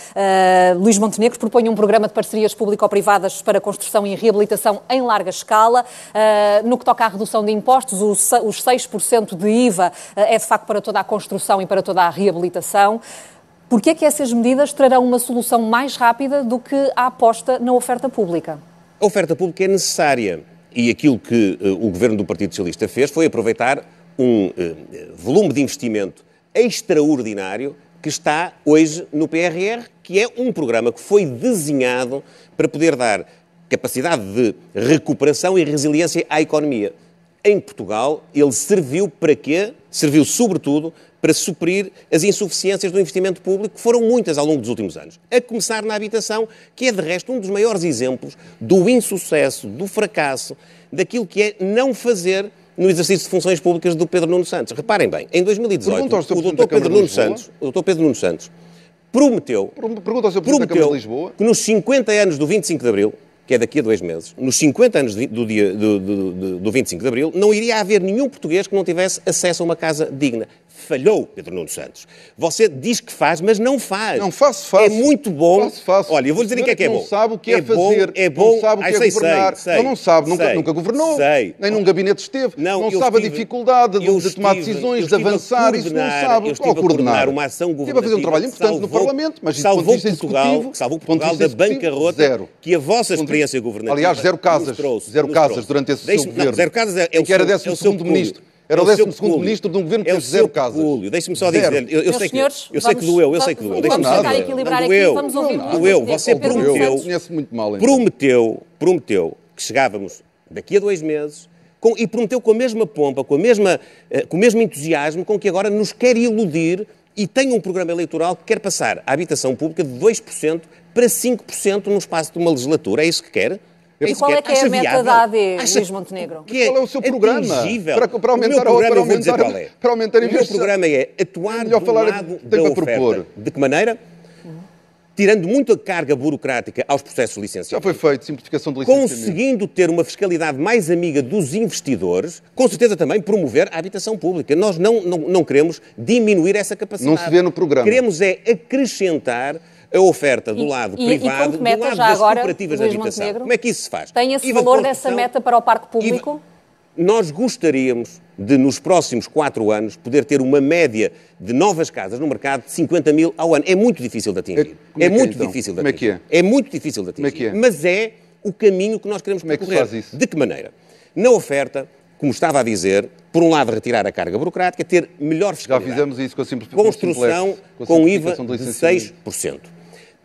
Eh, Luís Montenegro propõe um programa de parcerias público-privadas para construção e reabilitação em larga escala. Eh, No que toca à redução de impostos, os 6% de IVA eh, é de facto para toda a construção e para toda a reabilitação. Porquê é que essas medidas trarão uma solução mais rápida do que a aposta na oferta pública? A oferta pública é necessária e aquilo que o governo do Partido Socialista fez foi aproveitar um volume de investimento extraordinário que está hoje no PRR, que é um programa que foi desenhado para poder dar capacidade de recuperação e resiliência à economia. Em Portugal, ele serviu para quê? Serviu, sobretudo, para suprir as insuficiências do investimento público, que foram muitas ao longo dos últimos anos. A começar na habitação, que é, de resto, um dos maiores exemplos do insucesso, do fracasso, daquilo que é não fazer no exercício de funções públicas do Pedro Nuno Santos. Reparem bem, em 2018, Pergunta ao Sr. o Câmara Pedro Nuno. Santos, o Dr. Pedro Nuno Santos prometeu Pergunta ao Sr. Presidente da Câmara prometeu de Lisboa. que nos 50 anos do 25 de Abril, que é daqui a dois meses, nos 50 anos do, dia, do, do, do- do 25 de Abril, não iria haver nenhum português que não tivesse acesso a uma casa digna. Falhou, Pedro Nuno Santos. Você diz que faz, mas não faz. Não, faço, faço. É muito bom. Faço, faço. Olha, eu vou dizer o que é que é bom. Não sabe o que é, bom, fazer. É bom. Não sabe o que Ai, é sei, governar. Sei, sei, não, não sabe, nunca, nunca governou. Nem num gabinete esteve. Não, Não, sabe a estive- dificuldade de, de tomar estive- decisões, de a avançar. Isso não sabe. eu estive a coordenar coordenar uma ação Estive a fazer um governativa trabalho importante no salvou- Parlamento, mas salvou Portugal, salvou Portugal da bancarrota, zero. que a vossa experiência governativa Aliás, zero casas. zero casas durante esse seu governo. zero casas é, é o seu- é o 12º seu pecúlio. ministro. Era É o seu 12 pecúlio. ministro de um governo que é fez o zero casas. pecúlio. Deixe-me só Zero. dizer, eu, eu sei que, senhores, eu sei que vamos- doeu, eu sei que doeu. vamos Deixe-me tentar equilibrar aqui, doeu. vamos ouvir doeu. Você prometeu, então. prometeu, prometeu que chegávamos daqui a dois meses com- e prometeu com a mesma pompa, com, a mesma, eh, com o mesmo entusiasmo com que agora nos quer iludir e tem um programa eleitoral que quer passar a habitação pública de 2% para 5% no espaço de uma legislatura. É isso que quer? E isso qual é quer? que é a meta viável? da AD, Acha Luís Montenegro? que Qual é o seu programa? atingível? Para- para o meu aumentar a- programa, para eu vou dizer aumentar- qual é. para aumentar a o meu programa é atuar É do falar- lado da oferta. propor. De que maneira? Tirando muita carga burocrática aos processos de licenciamento. Já foi feito, simplificação de licenciamento. Conseguindo ter uma fiscalidade mais amiga dos investidores, com certeza também promover a habitação pública. Nós não, não, não queremos diminuir essa capacidade. Não se vê no programa. Queremos é acrescentar a oferta do E- lado e- e privado, meta, do lado já das agora, cooperativas de habitação. Montenegro, Como é que isso se faz? Tem esse IVA valor dessa meta para o parque IVA público? nós gostaríamos de, nos próximos quatro anos, poder ter uma média de novas casas no mercado de 50 mil ao ano. É muito difícil de atingir. É- como é É, é, muito então? difícil de Como é atingir. que é? muito difícil de atingir. Como é que é? Mas é o caminho que nós queremos Como é que se percorrer. faz isso? De que maneira? Na oferta, como estava a dizer, por um lado retirar a carga burocrática, ter melhor Já fiscalidade. fizemos isso com a simplificação. Construção com a com IVA simplificação de de licenciamento. 6%.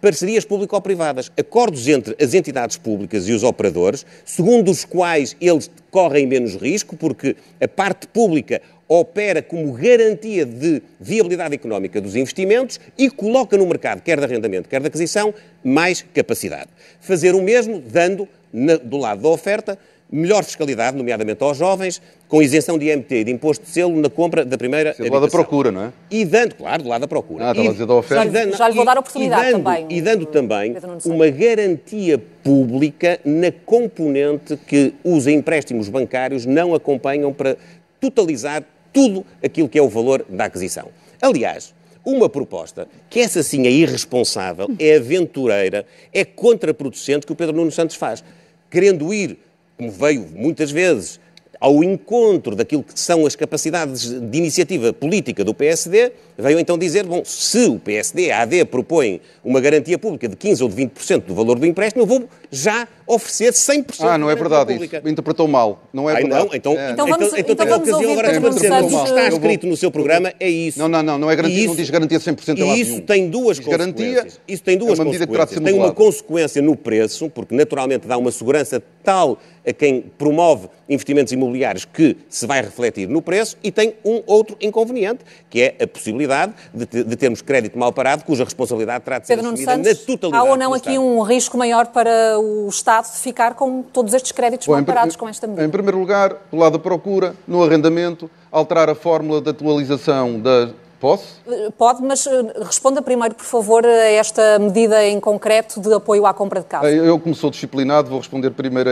Parcerias público-privadas, acordos entre as entidades públicas e os operadores, segundo os quais eles correm menos risco, porque a parte pública opera como garantia de viabilidade económica dos investimentos e coloca no mercado, quer de arrendamento, quer de aquisição, mais capacidade. Fazer o mesmo, dando, na- do lado da oferta, melhor fiscalidade, nomeadamente aos jovens, com isenção de IMT e de imposto de selo na compra da primeira Isso é do lado da procura, não é? E dando, claro, do lado da procura. Ah, estava E- a dizer da oferta. dando- Já lhe vou dar a oportunidade e dando, também, E dando também Nuno Santos. uma garantia pública na componente que os empréstimos bancários não acompanham para totalizar tudo aquilo que é o valor da aquisição. Aliás, uma proposta que essa sim é irresponsável, é aventureira, é contraproducente que o Pedro Nuno Santos faz, querendo ir, como veio muitas vezes, ao encontro daquilo que são as capacidades de iniciativa política do PSD, veio então dizer, bom, se o PSD, a AD, propõe uma garantia pública de 15% ou de 20% do valor do empréstimo, eu vou já oferecer 100% Ah, não é verdade pública. isso. Interpretou mal. Não é Ai, verdade. não, então, É. Então vamos- então, então tem vamos ocasião ouvir agora Pedro. O que está escrito no seu programa é isso. Não, não, não, não é garantia, E não diz garantia 100% em E lado isso nenhum. tem duas Diz garantia, consequências. Isso tem duas é uma medida que terá de consequências. ser Tem uma consequência no preço, porque naturalmente dá uma segurança tal a quem promove investimentos imobiliários que se vai refletir no preço e tem um outro inconveniente, que é a possibilidade de, te- de termos crédito mal parado, cuja responsabilidade terá de ser Pedro assumida Santos, na totalidade há ou não aqui Estado. um risco maior para o Estado de ficar com todos estes créditos Bom, mal parados com esta medida? Em primeiro lugar, do lado da procura, no arrendamento, alterar a fórmula de atualização da posse. Pode, mas eh, responda primeiro, por favor, a esta medida em concreto de apoio à compra de casa. Eu, como sou disciplinado, vou responder primeiro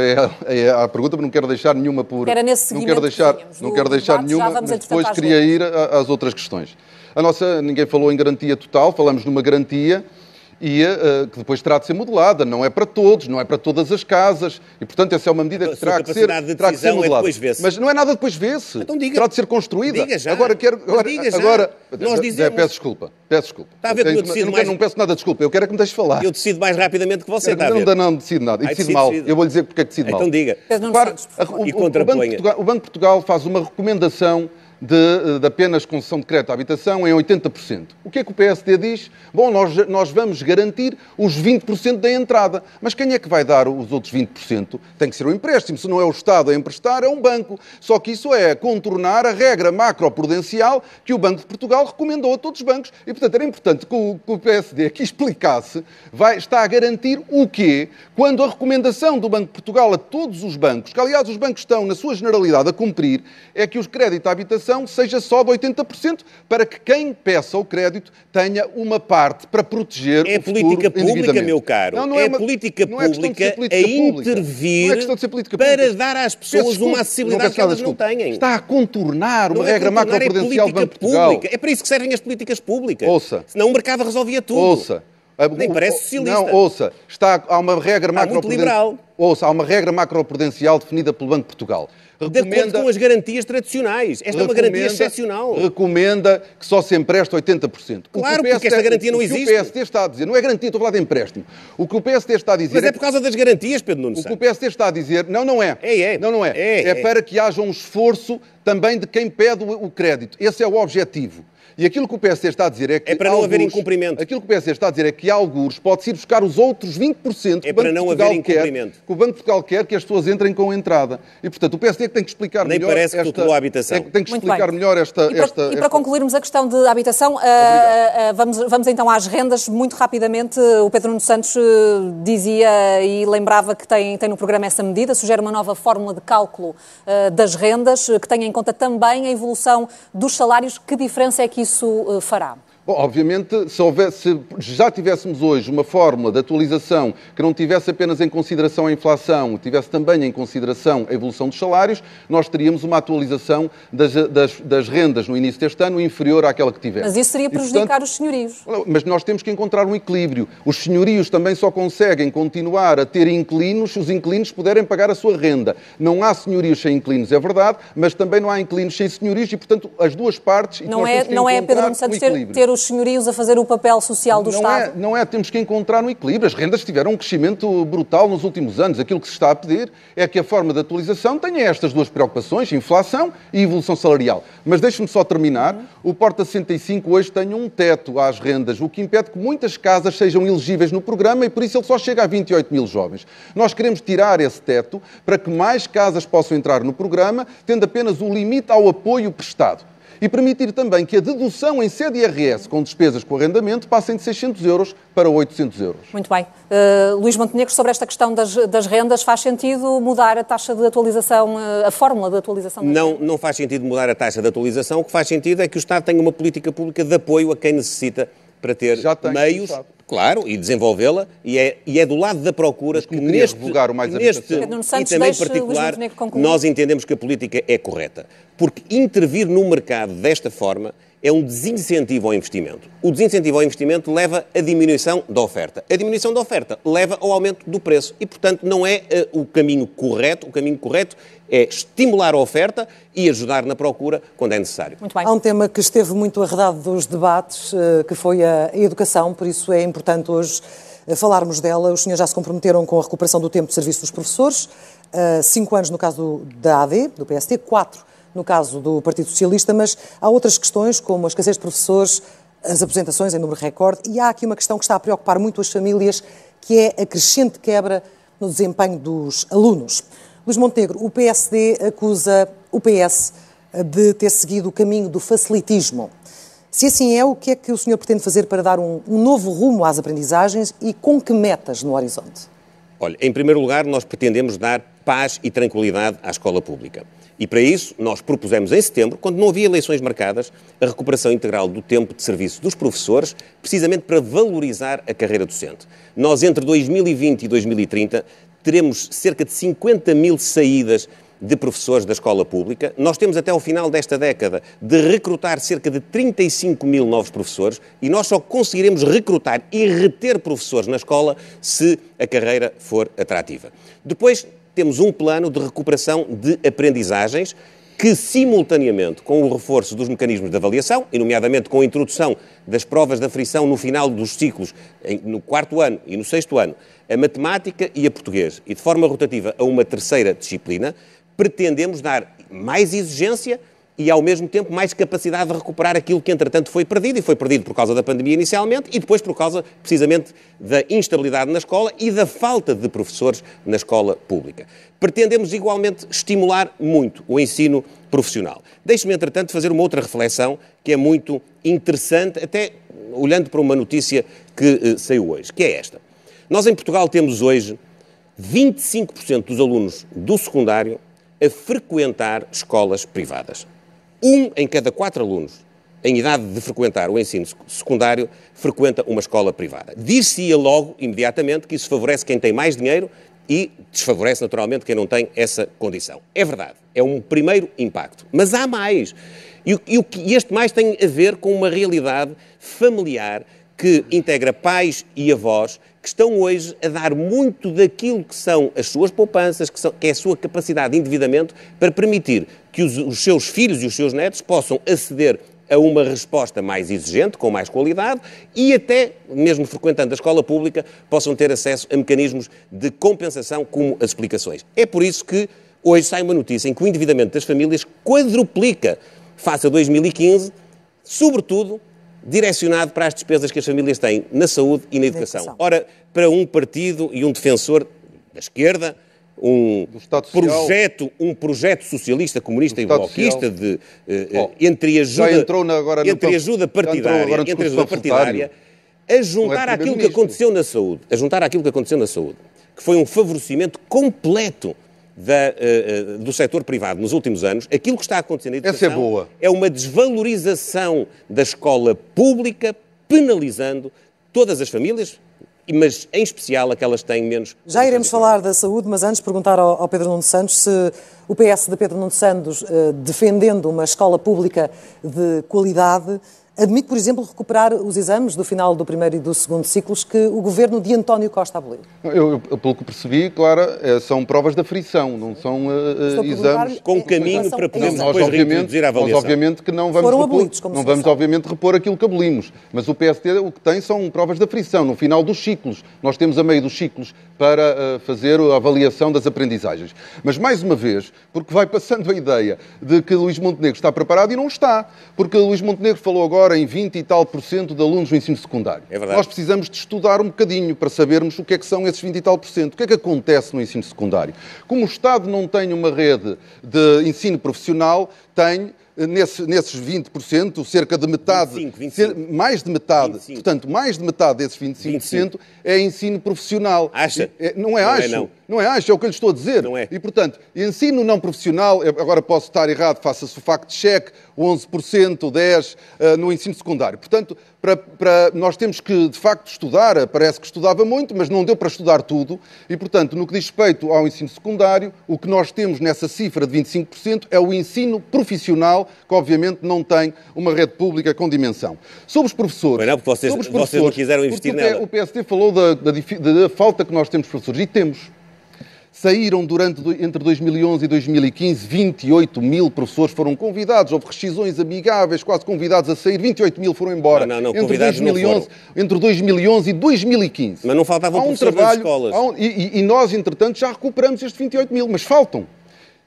à pergunta, mas não quero deixar nenhuma por. Era nesse não seguimento quero que deixar, tínhamos não quero deixar debate, nenhuma, mas depois queria ir às outras questões. A nossa, ninguém falou em garantia total, falamos numa garantia e eh, que depois terá de ser modelada. Não é para todos, não é para todas as casas e, portanto, essa é uma medida A que terá que ser, terá que ser é modelada. vê-se. Mas não é nada depois vê-se. Então diga. Terá de ser construída. Diga já. Agora quero. Agora, diga já. agora Nós dizemos. peço desculpa. Peço desculpa. Está a ver que eu não, decido não, mais- quero- não peço nada de desculpa. Eu quero é que me deixes falar. Eu decido mais rapidamente que você, está a não, ver? não, não decido nada. E decido decide, mal. decide. Eu vou lhe dizer porque é que decido mal. Então diga. Repare, o, E o- o Banco Portugal, o Banco de Portugal faz uma recomendação de, de apenas concessão de crédito à habitação em 80%. O que é que o PSD diz? Bom, nós, nós vamos garantir os 20% da entrada. Mas quem é que vai dar os outros 20%? Tem que ser o empréstimo. Se não é o Estado a emprestar, é um banco. Só que isso é contornar a regra macroprudencial que o Banco de Portugal recomendou a todos os bancos. E, portanto, era importante que o, que o PSD aqui explicasse, vai, está a garantir o quê? Quando a recomendação do Banco de Portugal a todos os bancos, que aliás os bancos estão, na sua generalidade, a cumprir, é que os créditos à habitação seja só de 80%, para que quem peça o crédito tenha uma parte para proteger É o futuro política pública, meu caro. Não, não é, uma- política não é pública política a pública. intervir Não é ser política para pública. dar às pessoas desculpa, uma acessibilidade que elas nada não desculpa. têm. Está a contornar uma é regra contornar, é macroprudencial do Banco de Portugal. pública. É para isso que servem as políticas públicas. Ouça. Senão o mercado resolvia tudo. Ouça. Nem O- parece socialista. Não, ouça. Está, há uma regra macroprudencial. Ouça, há uma regra macroprudencial definida pelo Banco de Portugal. Recomenda, de acordo com as garantias tradicionais. Esta é uma garantia excepcional. Recomenda que só se empreste 80%. Claro, porque esta garantia não existe. O que o PSD está a dizer, não é garantia, estou a falar de empréstimo. O que o PSD está a dizer... Mas é, é por causa das garantias, Pedro Nunes. O que o PSD está a dizer, não, não é. É, é. Não, não é. É, é, é para que haja um esforço também de quem pede o crédito. Esse é o objetivo. E aquilo que o PSD está a dizer é que. É para não alguns, haver incumprimento. Aquilo que o PSD está a dizer é que alguns pode-se ir buscar os outros 20% é para não haver incumprimento. Quer, que o Banco de Portugal quer que as pessoas entrem com entrada. E, portanto, o PSD é que tem que explicar Nem melhor. parece esta, que a habitação. É, tem que explicar bem. melhor esta. E para, esta, e para esta... concluirmos a questão de habitação, uh, uh, vamos, vamos então às rendas. Muito rapidamente, o Pedro Nuno Santos uh, dizia e lembrava que tem, tem no programa essa medida, sugere uma nova fórmula de cálculo das rendas, que tenha em conta também a evolução dos salários. Que diferença é que isso fará? Bom, obviamente, se, houvesse, se já tivéssemos hoje uma fórmula de atualização que não tivesse apenas em consideração a inflação, tivesse também em consideração a evolução dos salários, nós teríamos uma atualização das, das, das rendas no início deste ano inferior àquela que tivemos. Mas isso seria prejudicar portanto, os senhorios. Mas nós temos que encontrar um equilíbrio. Os senhorios também só conseguem continuar a ter inquilinos se os inquilinos puderem pagar a sua renda. Não há senhorios sem inquilinos, é verdade, mas também não há inquilinos sem senhorios e, portanto, as duas partes... Não é, não é Pedro Santos um ter, ter os senhorios a fazer o papel social do não Estado? É, não é, temos que encontrar um equilíbrio. As rendas tiveram um crescimento brutal nos últimos anos. Aquilo que se está a pedir é que a forma de atualização tenha estas duas preocupações, inflação e evolução salarial. Mas deixe-me só terminar. O Porta 65 hoje tem um teto às rendas, o que impede que muitas casas sejam elegíveis no programa e por isso ele só chega a 28 mil jovens. Nós queremos tirar esse teto para que mais casas possam entrar no programa, tendo apenas o limite ao apoio prestado e permitir também que a dedução em CDRS com despesas com arrendamento passem de 600 euros para 800 euros. Muito bem. Uh, Luís Montenegro, sobre esta questão das, das, rendas, faz sentido mudar a taxa de atualização, uh, a fórmula de atualização? Não, não faz sentido mudar a taxa de atualização. O que faz sentido é que o Estado tenha uma política pública de apoio a quem necessita para ter meios Claro, e desenvolvê-la, e é, e é do lado da procura que neste, o mais neste e também particular, nós entendemos que a política é correta. Porque intervir no mercado desta forma é um desincentivo ao investimento. O desincentivo ao investimento leva à diminuição da oferta. A diminuição da oferta leva ao aumento do preço e, portanto, não é uh, o caminho correto. O caminho correto é estimular a oferta e ajudar na procura quando é necessário. Muito bem. Há um tema que esteve muito arredado dos debates, uh, que foi a educação, por isso é importante hoje uh, falarmos dela. Os senhores já se comprometeram com a recuperação do tempo de serviço dos professores, cinco anos no caso da AD, do PST, quatro no caso do Partido Socialista, mas há outras questões, como a escassez de professores, as apresentações em número recorde, e há aqui uma questão que está a preocupar muito as famílias, que é a crescente quebra no desempenho dos alunos. Luís Montenegro, o PSD acusa o PS de ter seguido o caminho do facilitismo. Se assim é, o que é que o senhor pretende fazer para dar um, um novo rumo às aprendizagens e com que metas no horizonte? Olha, em primeiro lugar, nós pretendemos dar paz e tranquilidade à escola pública. E para isso, nós propusemos em setembro, quando não havia eleições marcadas, a recuperação integral do tempo de serviço dos professores, precisamente para valorizar a carreira docente. Nós, entre 2020 e 2030, teremos cerca de 50 mil saídas de professores da escola pública. Nós temos até ao final desta década de recrutar cerca de 35 mil novos professores e nós só conseguiremos recrutar e reter professores na escola se a carreira for atrativa. Depois, temos um plano de recuperação de aprendizagens que, simultaneamente com o reforço dos mecanismos de avaliação, e nomeadamente com a introdução das provas de aflição no final dos ciclos, no quarto ano e no sexto ano, a matemática e a português, e de forma rotativa a uma terceira disciplina, pretendemos dar mais exigência e, ao mesmo tempo, mais capacidade de recuperar aquilo que, entretanto, foi perdido, e foi perdido por causa da pandemia inicialmente, e depois por causa, precisamente, da instabilidade na escola e da falta de professores na escola pública. Pretendemos, igualmente, estimular muito o ensino profissional. Deixe-me, entretanto, fazer uma outra reflexão que é muito interessante, até olhando para uma notícia que uh, saiu hoje, que é esta. Nós, em Portugal, temos hoje 25% dos alunos do secundário a frequentar escolas privadas. Um em cada quatro alunos em idade de frequentar o ensino secundário frequenta uma escola privada. Dir-se-ia logo, imediatamente, que isso favorece quem tem mais dinheiro e desfavorece naturalmente quem não tem essa condição. É verdade, é um primeiro impacto. Mas há mais. E, e, e este mais tem a ver com uma realidade familiar que integra pais e avós, que estão hoje a dar muito daquilo que são as suas poupanças, que, são, que é a sua capacidade de endividamento, para permitir que os, os seus filhos e os seus netos possam aceder a uma resposta mais exigente, com mais qualidade e até, mesmo frequentando a escola pública, possam ter acesso a mecanismos de compensação como as explicações. É por isso que hoje sai uma notícia em que o endividamento das famílias quadruplica face a 2015, sobretudo direcionado para as despesas que as famílias têm na saúde e na educação. educação. Ora, para um partido e um defensor da esquerda, um projeto, um projeto socialista, comunista e bloquista de, uh, entre ajuda, agora entre ajuda partidária, entre ajuda partidária, a juntar é aquilo que aconteceu na saúde, a juntar aquilo que aconteceu na saúde, que foi um favorecimento completo da, uh, do setor privado nos últimos anos, aquilo que está acontecendo na educação Essa é, boa. é uma desvalorização da escola pública, penalizando todas as famílias, mas em especial aquelas que têm menos. Já iremos falar da saúde, mas antes perguntar ao, ao Pedro Nuno Santos se o PS de Pedro Nuno Santos, uh, defendendo uma escola pública de qualidade, Admite, por exemplo, recuperar os exames do final do primeiro e do segundo ciclos que o governo de António Costa aboliu? Eu, eu, pelo que percebi, claro, é, são provas de aflição, não são uh, exames... Com caminho para podermos nós, depois obviamente, a avaliação. Nós, obviamente, que não vamos, Foram repor, abolidos, não vamos obviamente, repor aquilo que abolimos. Mas o PST o que tem são provas de aflição, no final dos ciclos. Nós temos a meio dos ciclos para uh, fazer a avaliação das aprendizagens. Mas, mais uma vez, porque vai passando a ideia de que Luís Montenegro está preparado e não está. Porque Luís Montenegro falou agora em 20 e tal por cento de alunos no ensino secundário. É verdade. Nós precisamos de estudar um bocadinho para sabermos o que é que são esses 20 e tal por cento. O que é que acontece no ensino secundário? Como o Estado não tem uma rede de ensino profissional, tem nesse, nesses 20%, cerca de metade, 25, 25. mais de metade, 25. portanto, mais de metade desses 25%, 25. é ensino profissional. Acha? É, não é não acho. É não. Não. é acho, é o que eu lhe estou a dizer. Não é. E, portanto, ensino não profissional, agora posso estar errado, faça-se o fact-check, 11%, 10% uh, no ensino secundário. Portanto, para, para, nós temos que, de facto, estudar. Parece que estudava muito, mas não deu para estudar tudo. E, portanto, no que diz respeito ao ensino secundário, o que nós temos nessa cifra de 25% é o ensino profissional, que obviamente não tem uma rede pública com dimensão. Sobre os professores. Não, porque vocês, vocês não quiseram investir nela. O PST falou da, da, da falta que nós temos de professores. E temos. Saíram durante, entre 2011 e 2015 28 mil professores foram convidados, houve rescisões amigáveis, quase convidados a sair, 28 mil foram embora. Não, não, não, entre, 2011, entre 2011 e 2015. Mas não faltavam um professores trabalho, nas escolas. Um, e, e nós, entretanto, já recuperamos estes 28 mil, mas faltam.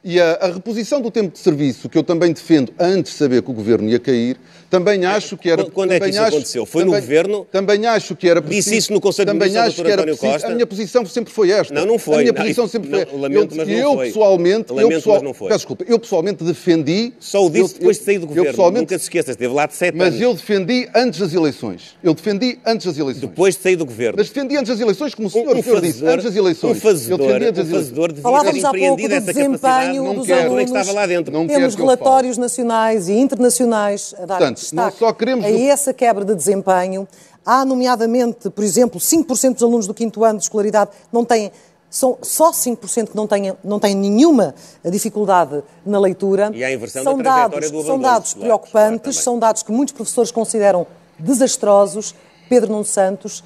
E a, a, reposição do tempo de serviço, que eu também defendo antes de saber que o governo ia cair, também acho que era. Quando é que isso acho, aconteceu? Foi também, no governo? Também acho que era preciso. Disse isso no Conselho também de Ministros, acho que era António preciso, Costa? A minha posição sempre foi esta. Não, não foi. A minha não, posição sempre não, foi. Lamento, eu, mas não eu foi. pessoalmente. Lamento, eu pessoal, mas não foi. Peço desculpa. Eu pessoalmente defendi. Só o disse eu, depois de sair do governo. Eu pessoalmente, Nunca se esqueça, esteve lá de sete mas anos. eu defendi antes das eleições. Eu defendi antes das eleições. Depois de sair do governo. Mas defendi antes das eleições, como o senhor, um, um senhor disse, antes das eleições. Um fazedor, eu defendi antes das um fazedor eleições. devia Falávamos ter há pouco empreendido do essa capacidade desempenho não dos quero. alunos. estava lá dentro. Não Temos relatórios nacionais e internacionais a dar Portanto, destaque só queremos a essa quebra de desempenho. Há, nomeadamente, por exemplo, 5% dos alunos do quinto ano de escolaridade não têm são só 5% que não têm, não têm nenhuma dificuldade na leitura. E há a inversão são da dados, do São dados preocupantes, escolar são dados que muitos professores consideram desastrosos. Pedro Nuno Santos,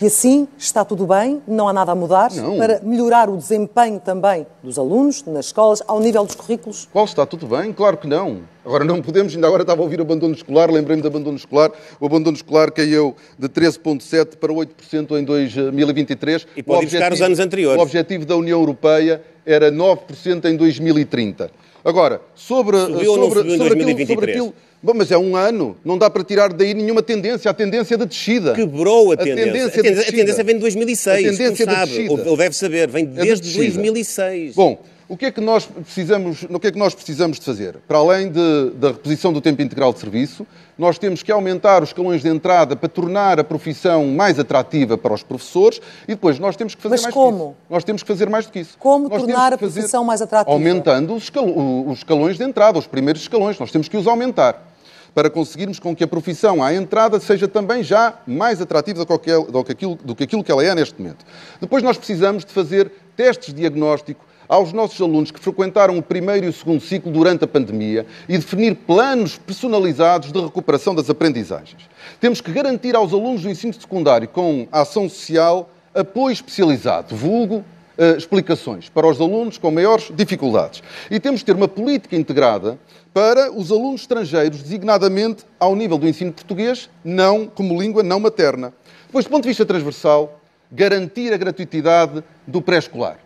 e assim está tudo bem, não há nada a mudar Não. para melhorar o desempenho também dos alunos nas escolas, ao nível dos currículos? Qual está tudo bem? Claro que não. Agora não podemos, ainda agora estava a ouvir o abandono escolar, lembrei-me do abandono escolar. O abandono escolar caiu de 13,7% para 8% em 2023. E pode buscar os anos anteriores. O objetivo da União Europeia era 9% em 2030. Agora, sobre, Subiu ou não sobre, subiu em sobre, aquilo, 2023? sobre aquilo. Bom, mas é um ano, não dá para tirar daí nenhuma tendência. A tendência de descida. Quebrou a A tendência. tendência A de tendência, a descida. tendência vem de 2006, A tendência de sabe, descida. ou, ou deve saber, vem É de desde descida. 2006. Bom, o que é que nós precisamos, o que é que nós precisamos de fazer? Para além de- da reposição do tempo integral de serviço, nós temos que aumentar os escalões de entrada para tornar a profissão mais atrativa para os professores e depois nós temos que fazer Mas mais como? do que isso. Nós temos que fazer mais do que isso. Como Nós tornar a profissão mais atrativa? Aumentando os, escalo- os escalões de entrada, os primeiros escalões. Nós temos que os aumentar para conseguirmos com que a profissão à entrada seja também já mais atrativa do que, aquilo, do que aquilo que ela é neste momento. Depois nós precisamos de fazer testes de diagnóstico aos nossos alunos que frequentaram o primeiro e o segundo ciclo durante a pandemia e definir planos personalizados de recuperação das aprendizagens. Temos que garantir aos alunos do ensino secundário com ação social apoio especializado, vulgo uh, explicações para os alunos com maiores dificuldades. E temos que ter uma política integrada para os alunos estrangeiros, designadamente ao nível do ensino português, não como língua não materna. Depois, do ponto de vista transversal, garantir a gratuitidade do pré-escolar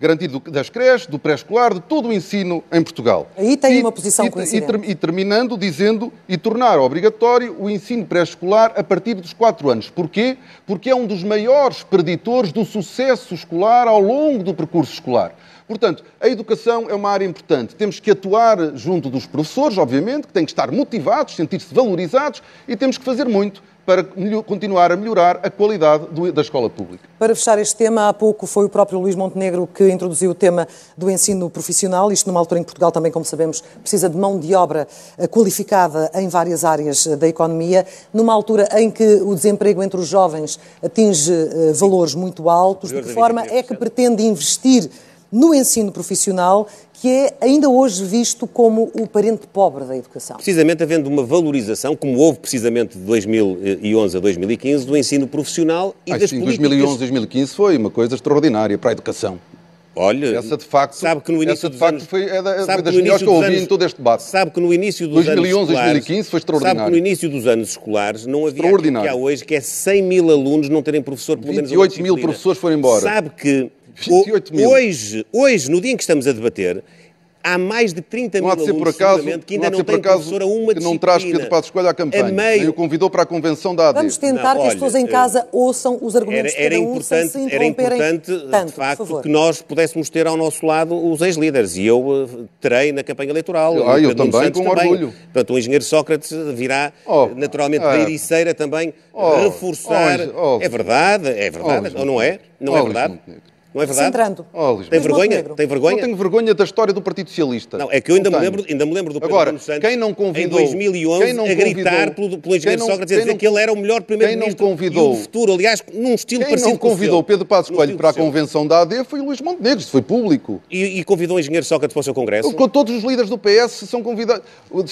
garantido das creches, do pré-escolar, de todo o ensino em Portugal. Aí tem e, uma posição e, coincidente. E, e, terminando dizendo e tornar obrigatório o ensino pré-escolar a partir dos 4 anos. Porquê? Porque é um dos maiores preditores do sucesso escolar ao longo do percurso escolar. Portanto, a educação é uma área importante. Temos que atuar junto dos professores, obviamente, que têm que estar motivados, sentir-se valorizados e temos que fazer muito para continuar a melhorar a qualidade do, da escola pública. Para fechar este tema, há pouco foi o próprio Luís Montenegro que introduziu o tema do ensino profissional, isto numa altura em que Portugal também, como sabemos, precisa de mão de obra eh, qualificada em várias áreas eh, da economia, numa altura em que o desemprego entre os jovens atinge eh, valores muito altos, de que forma é que pretende investir no ensino profissional, que é ainda hoje visto como o parente pobre da educação. Precisamente havendo uma valorização, como houve precisamente de 2011 a 2015, do ensino profissional e ah, das sim, políticas... 2011 2015 foi uma coisa extraordinária para a educação. Olha, essa de facto, sabe que no início essa de facto anos, foi é da, sabe das melhores que eu ouvi anos, em todo este debate. Sabe que no início dos 2011, anos escolares, 2015 foi extraordinário. Sabe que no início dos anos escolares não havia aquilo que há hoje, que é 100 mil alunos não terem professor pelo menos 28 mil professores foram embora. Sabe que 28 mil. Hoje, hoje, no dia em que estamos a debater, há mais de 30 mil alunos por acaso, que ainda não, não têm professor a uma que não traz Pedro Passos Escolha à campanha, meio... nem o convidou para a convenção da AD. Vamos tentar não, que as pessoas em casa ouçam os argumentos era, era de cada um importante, sem se Era importante, tanto, de facto, que nós pudéssemos ter ao nosso lado os ex-líderes, e eu uh, terei na campanha eleitoral. Ah, eu também, com também. orgulho. Portanto, o engenheiro Sócrates virá, oh, naturalmente, da Ericeira também oh, reforçar... Oh, é verdade, é verdade, ou não é? Não é verdade? Não é verdade? Centrando. Oh, tem vergonha? Tem vergonha? Não tenho vergonha da história do Partido Socialista. Não, é que eu ainda, me lembro, ainda me lembro do Pedro Agora, Santos quem não convidou, em 2011 quem não a gritar pelo, pelo engenheiro Sócrates a dizer que ele era o melhor primeiro-ministro do futuro, aliás, num estilo quem parecido não convidou Pedro Passos Coelho para a convenção da AD foi o Luís Montenegro, isso foi público. E, e, convidou o engenheiro Sócrates para o seu congresso? Todos os líderes do PS são convidados. O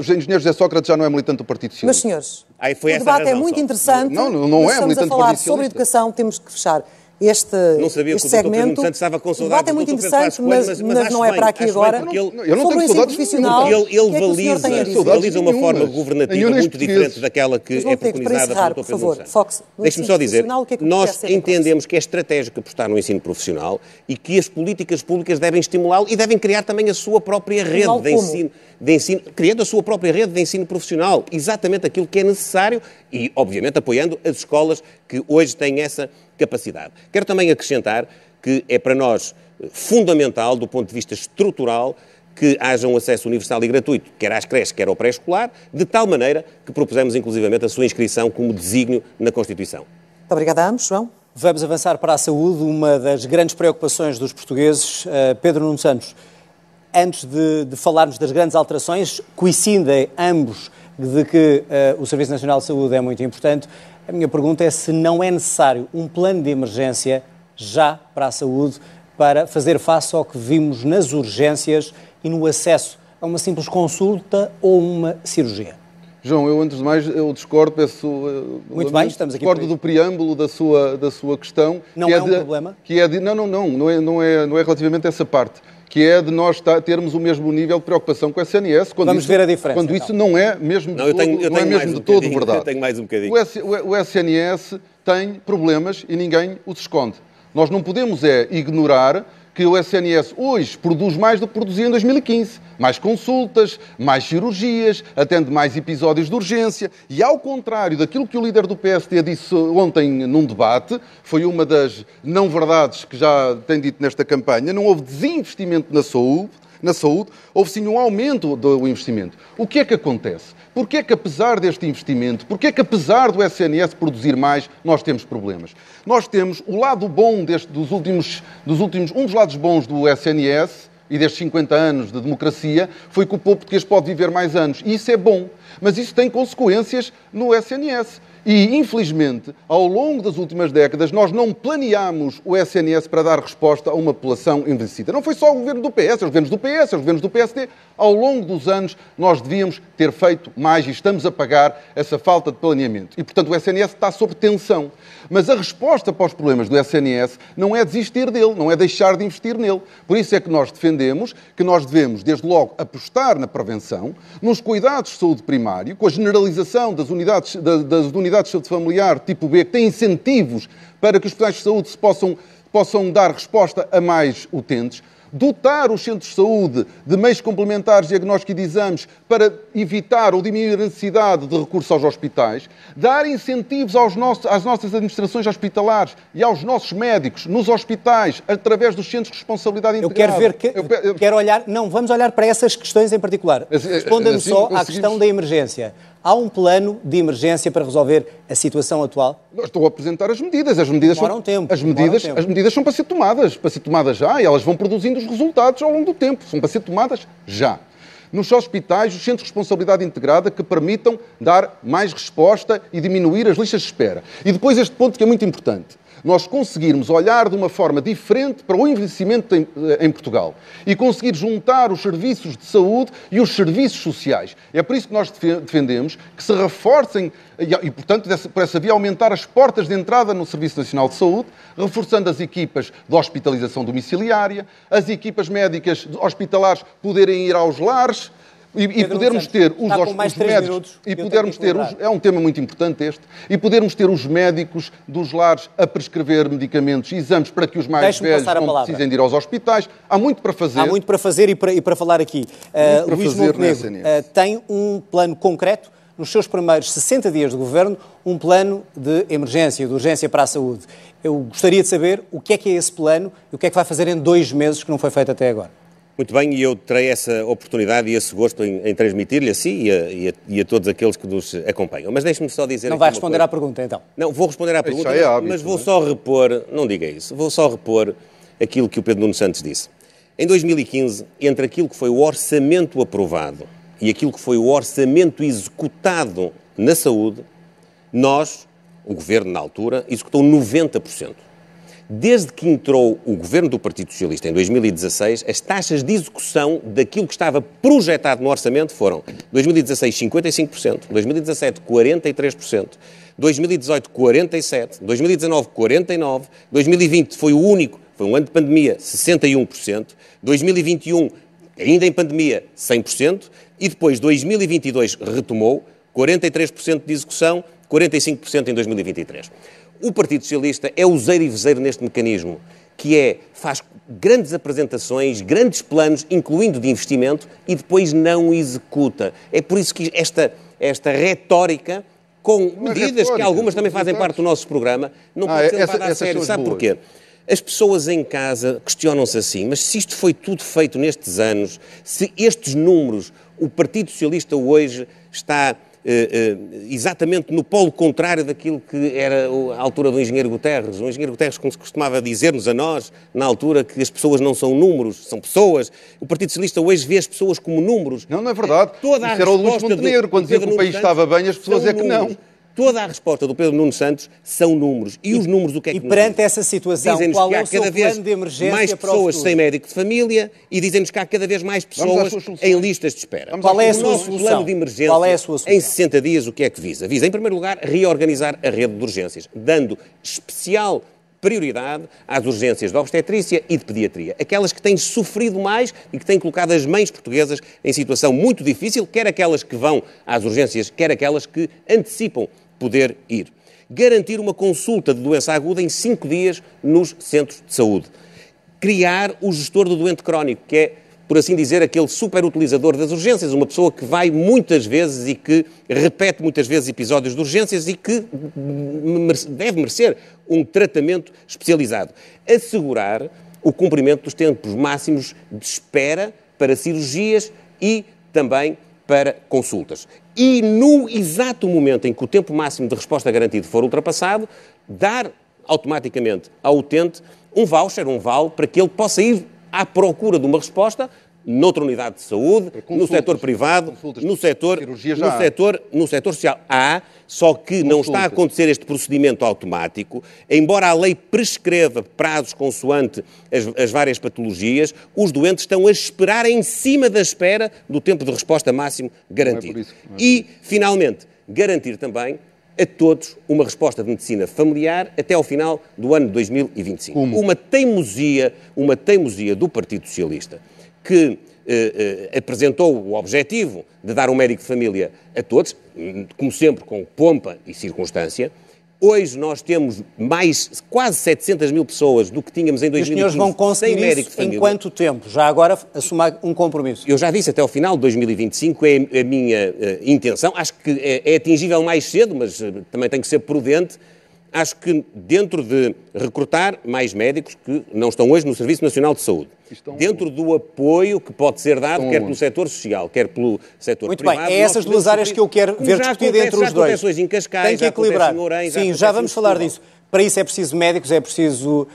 engenheiro José Sócrates já não é militante do Partido Socialista. Mas, senhores, Aí foi o debate é muito interessante. Não, não, não é militante do Partido Socialista. Estamos a falar sobre educação, temos que fechar este, não sabia este que o segmento. Santos estava com saudades. O debate é muito interessante, mas, mas, mas, mas não é para aqui agora. Ele, eu não tenho saudades profissional. Ele, ele é valisa, valisa uma forma governativa muito diferente daquela que é preconizada pelo Dr. Pedro Santos. Deixe-me só dizer, que é que nós entendemos que é estratégico apostar no ensino profissional e que as políticas públicas devem estimulá-lo e devem criar também a sua própria rede de ensino, de ensino, criando a sua própria rede de ensino profissional, exatamente aquilo que é necessário e, obviamente, apoiando as escolas que hoje têm essa capacidade. Quero também acrescentar que é para nós fundamental, do ponto de vista estrutural, que haja um acesso universal e gratuito, quer às creches, quer ao pré-escolar, de tal maneira que propusemos inclusivamente a sua inscrição como desígnio na Constituição. Muito obrigada a ambos, João. Vamos avançar para a saúde, uma das grandes preocupações dos portugueses. Uh, Pedro Nuno Santos, antes de, de, falarmos das grandes alterações, coincidem ambos de que uh, o Serviço Nacional de Saúde é muito importante. A minha pergunta é se não é necessário um plano de emergência já para a saúde para fazer face ao que vimos nas urgências e no acesso a uma simples consulta ou uma cirurgia. João, eu antes de mais eu discordo, peço eh, muito bem, estamos aqui discordo do preâmbulo da sua da sua questão. Não é, é um de, problema. Que é de, não, não, não, não é não é não é relativamente a essa parte que é de nós termos o mesmo nível de preocupação com a SNS. Quando Vamos isso, ver a diferença. Quando então. isso não é mesmo não, de, tenho, todo, não é mesmo um de todo verdade. Eu tenho mais um bocadinho. O, o SNS tem problemas e ninguém os esconde. Nós não podemos é ignorar que o SNS hoje produz mais do que produzia em 2015. Mais consultas, mais cirurgias, atende mais episódios de urgência. E ao contrário daquilo que o líder do PSD disse ontem num debate, foi uma das não-verdades que já tem dito nesta campanha, não houve desinvestimento na saúde, na saúde, houve sim um aumento do investimento. O que é que acontece? Porquê é que apesar deste investimento, porquê é que apesar do SNS produzir mais, nós temos problemas? Nós temos o lado bom deste, dos, últimos, dos últimos, um dos lados bons do SNS e destes 50 anos de democracia foi que o povo português pode viver mais anos. E isso é bom, mas isso tem consequências no SNS. E, infelizmente, ao longo das últimas décadas, nós não planeámos o SNS para dar resposta a uma população envelhecida. Não foi só o governo do PS, os governos do PS, os governos do PSD. Ao longo dos anos, nós devíamos ter feito mais e estamos a pagar essa falta de planeamento. E, portanto, o SNS está sob tensão. Mas a resposta para os problemas do SNS não é desistir dele, não é deixar de investir nele. Por isso é que nós defendemos que nós devemos, desde logo, apostar na prevenção, nos cuidados de saúde primário, com a generalização das unidades, das unidades de saúde familiar tipo B, que têm incentivos para que os profissionais de saúde se possam, possam dar resposta a mais utentes dotar os centros de saúde de meios complementares de diagnóstico e de exames para evitar ou diminuir a necessidade de recursos aos hospitais, dar incentivos aos nossos, às nossas administrações hospitalares e aos nossos médicos nos hospitais, através dos centros de responsabilidade integrada. Eu quero ver, que, eu, eu, quero olhar, não, vamos olhar para essas questões em particular. Responda-me assim, só à questão da emergência. Há um plano de emergência para resolver a situação atual? Estou a apresentar as medidas. As medidas Demora um tempo. As medidas, tempo. as medidas são para ser tomadas, para ser tomadas já, e elas vão produzindo os resultados ao longo do tempo. São para ser tomadas já. Nos hospitais, os centros de responsabilidade integrada que permitam dar mais resposta e diminuir as listas de espera. E depois este ponto que é muito importante nós conseguirmos olhar de uma forma diferente para o envelhecimento em, eh, em, Portugal e conseguir juntar os serviços de saúde e os serviços sociais. É por isso que nós defendemos que se reforcem e, portanto, por essa via, aumentar as portas de entrada no Serviço Nacional de Saúde, reforçando as equipas de hospitalização domiciliária, as equipas médicas hospitalares poderem ir aos lares, e, e podermos ter os, os médicos e podermos ter os, é um tema muito importante este e podermos ter os médicos dos lares a prescrever medicamentos e exames para que os mais velhos não precisem de ir aos hospitais. Há muito para fazer. Há muito para fazer e para, e para falar aqui. Uh, Luís Montenegro uh, tem um plano concreto nos seus primeiros 60 dias de governo um plano de emergência de urgência para a saúde. Eu gostaria de saber o que é que é esse plano e o que é que vai fazer em dois meses que não foi feito até agora muito bem, e eu terei essa oportunidade e esse gosto em, em transmitir-lhe a si e a, e, a, e a, todos aqueles que nos acompanham. Mas deixe-me só dizer. Não vai responder à pergunta, então? Não, vou responder à pergunta, é hábito, mas, vou é? só repor, não diga isso, vou só repor aquilo que o Pedro Nuno Santos disse. Em 2015, entre aquilo que foi o orçamento aprovado e aquilo que foi o orçamento executado na saúde, nós, o governo na altura, executou 90%. Desde que entrou o governo do Partido Socialista em 2016, as taxas de execução daquilo que estava projetado no orçamento foram 2016 55%, 2017 43%, 2018 47%, 2019 49%, 2020 foi o único, foi um ano de pandemia, 61%, 2021 ainda em pandemia 100% e depois 2022 retomou 43% de execução, 45% em 2023. O Partido Socialista é useiro e vezeiro neste mecanismo, que é, faz grandes apresentações, grandes planos, incluindo de investimento, e depois não executa. É por isso que esta, esta retórica, com medidas retórica, que algumas também fazem parte do nosso programa, não ah, pode ser levada a sério. Sabe boas. porquê? As pessoas em casa questionam-se assim, mas se isto foi tudo feito nestes anos, se estes números, o Partido Socialista hoje está exatamente no polo contrário daquilo que era a altura do engenheiro Guterres. O engenheiro Guterres costumava dizer-nos a nós, na altura, que as pessoas não são números, são pessoas. O Partido Socialista hoje vê as pessoas como números. Não, não é verdade. Toda Isso a era o Luís Montenegro, quando dizia que o país estava bem, as pessoas é que não. Toda a resposta do Pedro Nuno Santos são números. E, e os números o que é que E perante essa situação, qual que há é o cada vez de emergência mais pessoas sem médico de família e dizem-nos que há cada vez mais pessoas em listas de espera. Qual é a sua solução? plano de emergência, qual é a sua solução? em 60 dias, o que é que visa? Visa, em primeiro lugar, reorganizar a rede de urgências, dando especial prioridade às urgências de obstetrícia e de pediatria, aquelas que têm sofrido mais e que têm colocado as mães portuguesas em situação muito difícil, quer aquelas que vão às urgências, quer aquelas que antecipam poder ir. Garantir uma consulta de doença aguda em cinco dias nos centros de saúde. Criar o gestor do doente crónico, que é, por assim dizer, aquele superutilizador das urgências, uma pessoa que vai muitas vezes e que repete muitas vezes episódios de urgências e que deve merecer um tratamento especializado. Assegurar o cumprimento dos tempos máximos de espera para cirurgias e também para consultas. E no exato momento em que o tempo máximo de resposta garantido for ultrapassado, dar automaticamente ao utente um voucher, um vale, para que ele possa ir à procura de uma resposta noutra unidade de saúde, no setor privado, no setor, no setor, no setor social. Há, só que não está a acontecer este procedimento automático, embora a lei prescreva prazos consoante as, as várias patologias, os doentes estão a esperar em cima da espera do tempo de resposta máximo garantido. É é e, finalmente, garantir também a todos uma resposta de medicina familiar até ao final do ano de 2025. Como? Uma teimosia, uma teimosia do Partido Socialista que eh, eh, apresentou o objetivo de dar um médico de família a todos, como sempre com pompa e circunstância, Hoje nós temos mais, quase 700 mil pessoas do que tínhamos em 2015 Os senhores vão conseguir médico isso em quanto tempo? Já agora assumar um compromisso. Eu já disse até ao final de 2025 é a minha uh, intenção. Acho que é, é, atingível mais cedo, mas uh, também tem que ser prudente acho que dentro de recrutar mais médicos que não estão hoje no Serviço Nacional de Saúde, estão... dentro do apoio que pode ser dado, estão... quer pelo setor social, quer pelo setor Muito privado. Muito bem, é essas duas áreas que eu quero ver discutidas entre os dois. Em Cascais, Tem que equilibrar. Sim, já, já vamos falar disso. Para isso é preciso médicos, é preciso uh,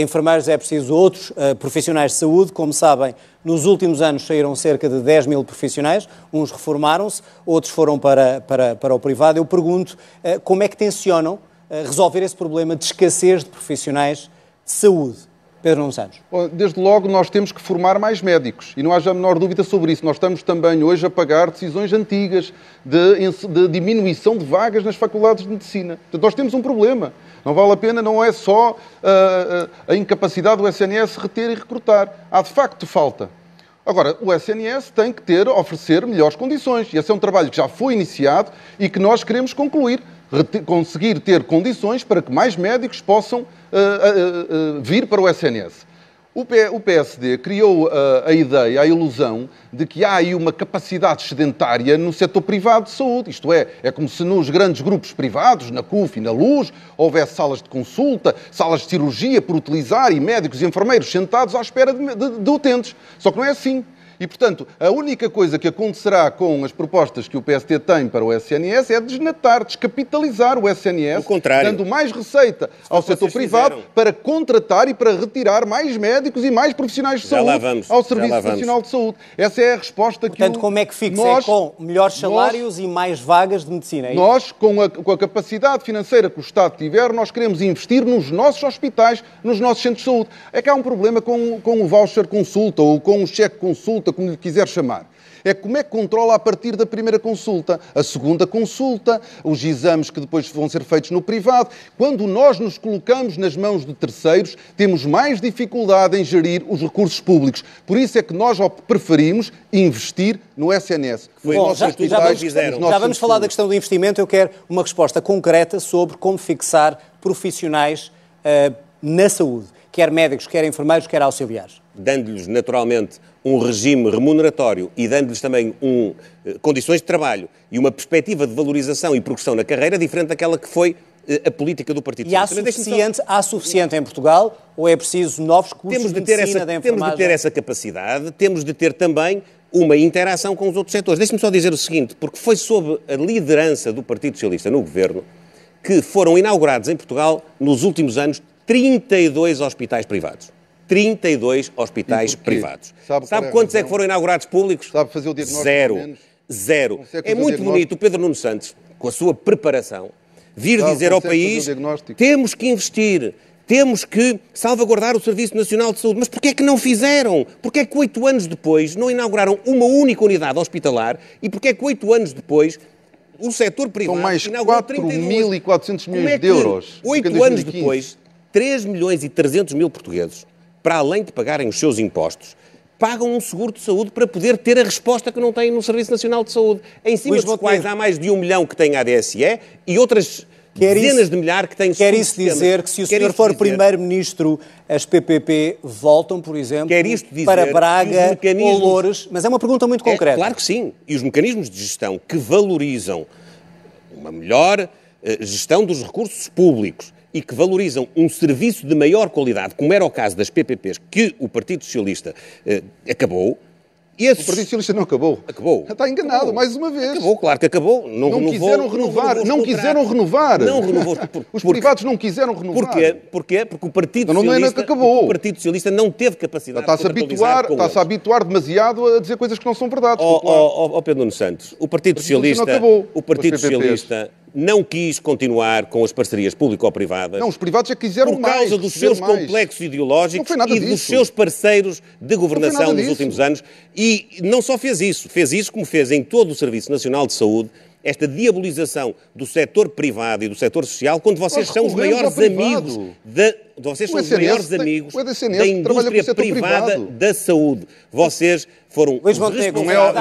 enfermeiros, é preciso outros uh, profissionais de saúde. Como sabem, nos últimos anos saíram cerca de 10 mil profissionais, uns reformaram-se, outros foram para, para, para o privado. Eu pergunto uh, como é que tensionam resolver esse problema de escassez de profissionais de saúde? Pedro Nuno Santos. Desde logo, nós temos que formar mais médicos e não haja a menor dúvida sobre isso. Nós estamos também hoje a pagar decisões antigas de, de diminuição de vagas nas faculdades de medicina. Portanto, nós temos um problema. Não vale a pena, não é só uh, a incapacidade do SNS reter e recrutar. Há de facto falta. Agora, o SNS tem que ter, oferecer melhores condições. E esse é um trabalho que já foi iniciado e que nós queremos concluir conseguir ter condições para que mais médicos possam uh, uh, uh, vir para o SNS. O, PSD criou a ideia, a ilusão, de que há aí uma capacidade sedentária no setor privado de saúde. Isto é, é como se nos grandes grupos privados, na CUF e na Luz, houvesse salas de consulta, salas de cirurgia por utilizar e médicos e enfermeiros sentados à espera de, de, de utentes. Só que não é assim. E, portanto, a única coisa que acontecerá com as propostas que o PST tem para o SNS é desnatar, descapitalizar o SNS, dando mais receita ao setor privado fizeram. para contratar e para retirar mais médicos e mais profissionais de Já saúde ao Serviço Nacional de Saúde. Essa é a resposta portanto, que Portanto, como é que fixa? Nós, é com melhores salários nós, e mais vagas de medicina? É nós, com a, com a capacidade financeira que o Estado tiver, nós queremos investir nos nossos hospitais, nos nossos centros de saúde. É que há um problema com, com o voucher consulta ou com o cheque consulta consulta, como lhe quiser chamar. É como é que controla a partir da primeira consulta, a segunda consulta, os exames que depois vão ser feitos no privado. Quando nós nos colocamos nas mãos de terceiros, temos mais dificuldade em gerir os recursos públicos. Por isso é que nós preferimos investir no SNS. Bom, já, já, vamos, já vamos falar da questão do investimento. Eu quero uma resposta concreta sobre como fixar profissionais uh, na saúde, quer médicos, quer enfermeiros, quer auxiliares. Dando-lhes naturalmente um regime remuneratório e dando-lhes também um, eh, condições de trabalho e uma perspectiva de valorização e progressão na carreira diferente daquela que foi eh, a política do Partido E há suficiente, há suficiente em Portugal ou é preciso novos cursos temos de, de ter essa, Temos de ter essa capacidade, temos de ter também uma interação com os outros setores. Deixe-me só dizer o seguinte, porque foi sob a liderança do Partido Socialista no governo que foram inaugurados em Portugal, nos últimos anos, 32 hospitais privados. 32 hospitais privados. Sabe, Sabe é quantos é que foram inaugurados públicos? Sabe fazer o diagnóstico? Zero. Zero. É muito bonito o Pedro Nuno Santos, com a sua preparação, vir Sabe, dizer ao país temos que investir, temos que salvaguardar o Serviço Nacional de Saúde. Mas porquê é que não fizeram? Porquê é que oito anos depois não inauguraram uma única unidade hospitalar e porquê é que oito anos depois o setor privado São mais 4.400 milhões é de euros. Oito anos depois, 3 milhões e 300 mil portugueses para além de pagarem os seus impostos, pagam um seguro de saúde para poder ter a resposta que não têm no Serviço Nacional de Saúde, em cima dos quais há mais de um milhão que têm ADSE e outras Quer dezenas isso, de milhares que têm Quer isso dizer que se o senhor for Primeiro-Ministro, as PPP voltam, por exemplo, para Braga ou Loures? Mas é uma pergunta muito é, concreta. É, claro que sim. E os mecanismos de gestão que valorizam uma melhor eh, gestão dos recursos públicos e que valorizam um serviço de maior qualidade, como era o caso das PPPs, que o Partido Socialista eh, acabou, Esses... O Partido Socialista não acabou. Acabou. Está enganado, Acabou. mais uma vez. Acabou, claro que acabou. Não, Não renovou, quiseram renovar, não contratos. quiseram renovar. Não renovou. Por, Os porque- privados não quiseram renovar. Porquê? Porquê? Porque o Partido Não, não é Socialista, que acabou. o Partido Socialista não teve capacidade Está-se a de habituar, está-se a habituar demasiado a dizer coisas que não são verdades. Ó lá. ó, ó, ó, Pedro Nuno Santos, o Partido Socialista Socialista, não acabou o Partido. Socialista não quis continuar com as parcerias público-privadas Não, os privados já quiseram por mais. causa dos quiseram seus mais. complexos ideológicos e dos disso. seus parceiros de governação nos disso. últimos anos. E não só fez isso, fez isso como fez em todo o Serviço Nacional de Saúde, esta diabolização do setor privado e do setor social, quando vocês Nós são os maiores amigos da, vocês O são os maiores tem- amigos da trabalha com o indústria privada privado. da saúde. Vocês foram Luís os Montenegro, Não é, não, é,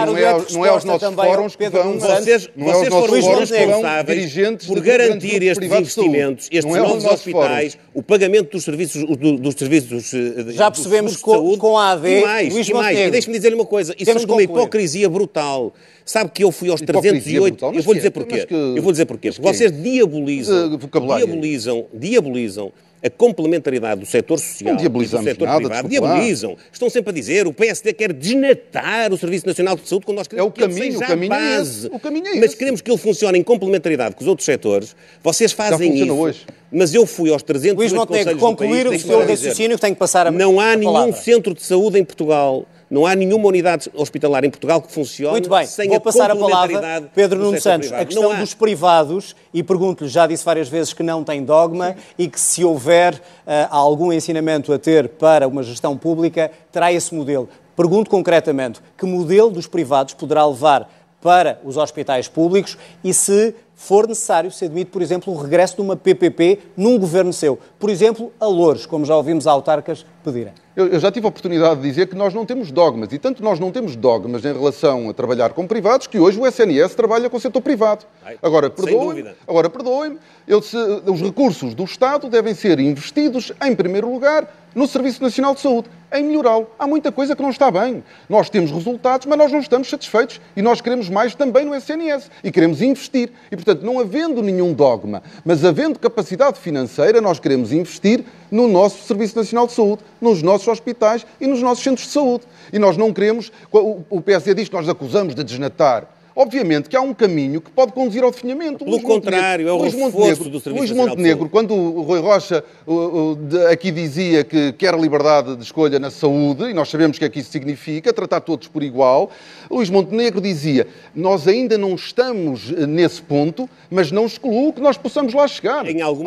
não é aos resposta nossos fóruns que vão... Vocês, não é vocês nossos foram os responsáveis por garantir estes investimentos, estes Não é novos nossos hospitais, fóruns. o pagamento dos serviços, do- dos serviços eh, Já dos percebemos de com- saúde, com a AD, e mais, Luís e mais. E deixe-me dizer-lhe uma coisa, isso é de uma hipocrisia brutal. Sabe que eu fui aos Hipocrisia 308, brutal? eu vou dizer porquê. Que- Eu vou dizer porquê. Porque vocês diabolizam, vocabulário. diabolizam, diabolizam a complementaridade do setor social Não diabolizamos e do setor nada, privado. Diabolizam. Estão sempre a dizer o PSD quer desnatar o Serviço Nacional de Saúde quando nós queremos É o que ele caminho, seja o caminho a é base. esse. O caminho é Mas esse. queremos que ele funcione em complementaridade com os outros setores. Vocês fazem isso. hoje. Mas eu fui aos 308 Luís Montenegro, concluir país, o seu raciocínio que tem que passar a Não há a nenhum palavra. centro de saúde em Portugal, não há nenhuma unidade hospitalar em Portugal que funcione Muito bem, sem vou a passar a palavra Pedro Nuno Santos. privado. A questão há. dos privados, e pergunto-lhe, já disse várias vezes que não tem dogma e que se houver ah, algum ensinamento a ter para uma gestão pública, terá esse modelo. Pergunto concretamente, que modelo dos privados poderá levar para os hospitais públicos e se for necessário, se admite, por exemplo, o regresso de uma PPP num governo seu. Por exemplo, a Louros, como já ouvimos autarcas pedirem. Eu, eu já tive a oportunidade de dizer que nós não temos dogmas, e tanto nós não temos dogmas em relação a trabalhar com privados, que hoje o SNS trabalha com o setor privado. Ai, Agora, perdoem-me, agora se- os recursos do Estado devem ser investidos, em primeiro lugar, no Serviço Nacional de Saúde, em melhorá-lo. Há muita coisa que não está bem. Nós temos resultados, mas nós não estamos satisfeitos e nós queremos mais também no SNS e queremos investir. E, portanto, não havendo nenhum dogma, mas havendo capacidade financeira, nós queremos investir no nosso Serviço Nacional de Saúde, nos nossos hospitais e nos nossos centros de saúde. E nós não queremos. O PSD diz que nós acusamos de desnatar. Obviamente que há um caminho que pode conduzir ao definhamento. Pelo Luís Montenegro- contrário, é o Luís reforço Montenegro- do Serviço Luís Montenegro, quando o Rui Rocha o, o, aqui dizia que quer liberdade de escolha na saúde, e nós sabemos o que é que isso significa, tratar todos por igual, Luís Montenegro dizia, nós ainda não estamos eh, nesse ponto, mas não excluo que nós possamos lá chegar.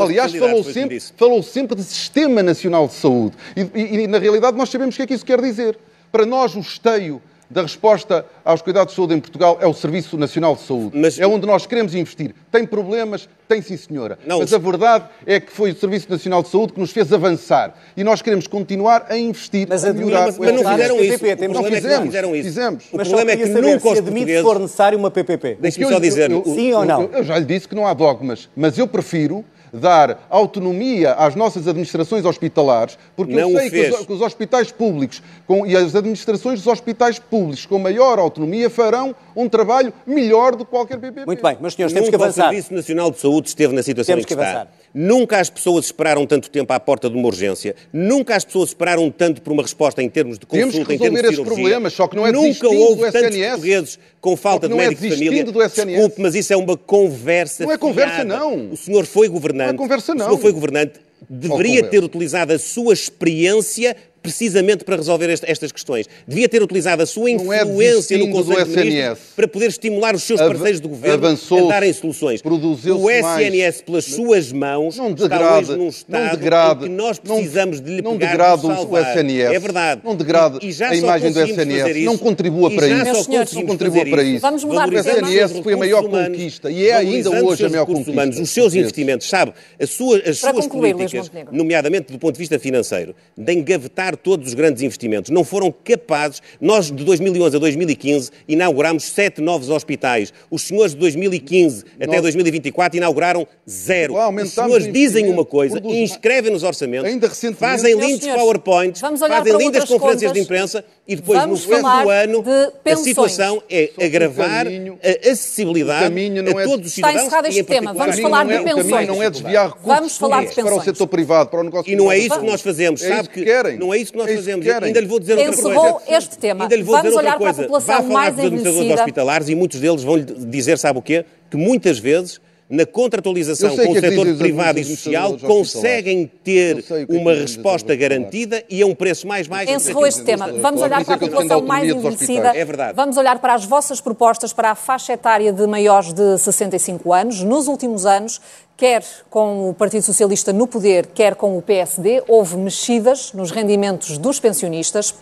Aliás, falou sempre, falou sempre de Sistema Nacional de Saúde. E, e- e, na realidade, nós sabemos o que é que isso quer dizer. Para nós, o esteio da resposta aos cuidados de saúde em Portugal é o Serviço Nacional de Saúde. Mas- É onde nós queremos investir. Tem problemas? Tem sim, senhora. Não, Mas a verdade é que foi o Serviço Nacional de Saúde que nos fez avançar. E nós queremos continuar a investir, Mas a melhorar. mas- Mas não fizeram PPP, isso. O temos- problema é que não fizemos, fizeram isso. fizemos. O Mas problema é que nunca se os admite se for necessário uma PPP. Deixe-me só eu- dizer... eu- Sim ou não? Eu, eu já lhe disse que não há dogmas, mas eu prefiro dar autonomia às nossas administrações hospitalares, porque Não eu sei que os, que os hospitais públicos com- e as administrações dos hospitais públicos com maior autonomia farão um trabalho melhor do que qualquer PPP. Muito bem, meus senhores, temos Nunca que avançar. o Serviço Nacional de Saúde esteve na situação Temos em que, que está. avançar. Nunca as pessoas esperaram tanto tempo à porta de uma urgência. Nunca as pessoas esperaram tanto por uma resposta em termos de Temos consulta, que em termos de cirurgia. problemas, só que não é Nunca houve do tantos SNS. portugueses com falta de não é médico de família. do SNS. Desculpe, mas isso é uma conversa Não é conversa, fiada. não. O senhor foi governante. Não é conversa, O não. senhor foi governante. Deveria ter utilizado a sua experiência precisamente para resolver este- estas questões. Devia ter utilizado a sua Não é influência no desistindo do Conselho de Ministros para poder estimular os seus parceiros do governo a darem soluções. O mais. SNS, pelas suas mãos, Não está degrade, hoje num não estado degrade, em que nós não- precisamos de lhe não pegar degrade e o salvar. SNS. É verdade. Não degrade E- e já a imagem do SNS. Não contribua para isso. só senhores, não contribua para isso. Vamos mudar seus SNS foi a maior humanos, conquista e é ainda hoje a seus maior recursos conquista humanos, os seus investimentos, sabe? As suas, as suas políticas, nomeadamente do ponto de vista financeiro, de engavetar todos os grandes investimentos, não foram capazes. Nós, de 2011 a 2015, inaugurámos sete novos hospitais. Os senhores de 2015 até Nós- 2024 inauguraram zero. Lá Os senhores dizem uma coisa, produz inscrevem nos orçamentos, Ainda recentemente- fazem lindos senhores, PowerPoints, fazem lindas conferências contas. de imprensa e depois, Vamos no fim falar do ano, a situação é Só que agravar caminho- a acessibilidade a é- todos os Está cidadãos encerrado e, este em tema. Vamos falar de é- O pensões. caminho não é desviar recursos Vamos falar de para o pensões. setor privado, para o negócio E não é isso que nós fazemos, É sabe que querem. não é isso que nós É isso que fazemos. querem. Ainda lhe vou dizer outra Encerrou coisa. este tema. Ainda lhe vou Vamos dizer outra olhar para a coisa. população Vá falar mais com os administradores hospitalares e muitos deles vão lhe dizer, sabe o quê? Que muitas vezes na contratualização com o é setor privado e social conseguem ter é uma resposta garantida e a um preço mais baixo. Encerrou este tema. Vamos olhar para a é população mais envelhecida. É verdade. Vamos olhar para as vossas propostas para a faixa etária de maiores de 65 anos. Nos últimos anos, quer com o Partido Socialista no poder, quer com o PSD, houve mexidas nos rendimentos dos pensionistas.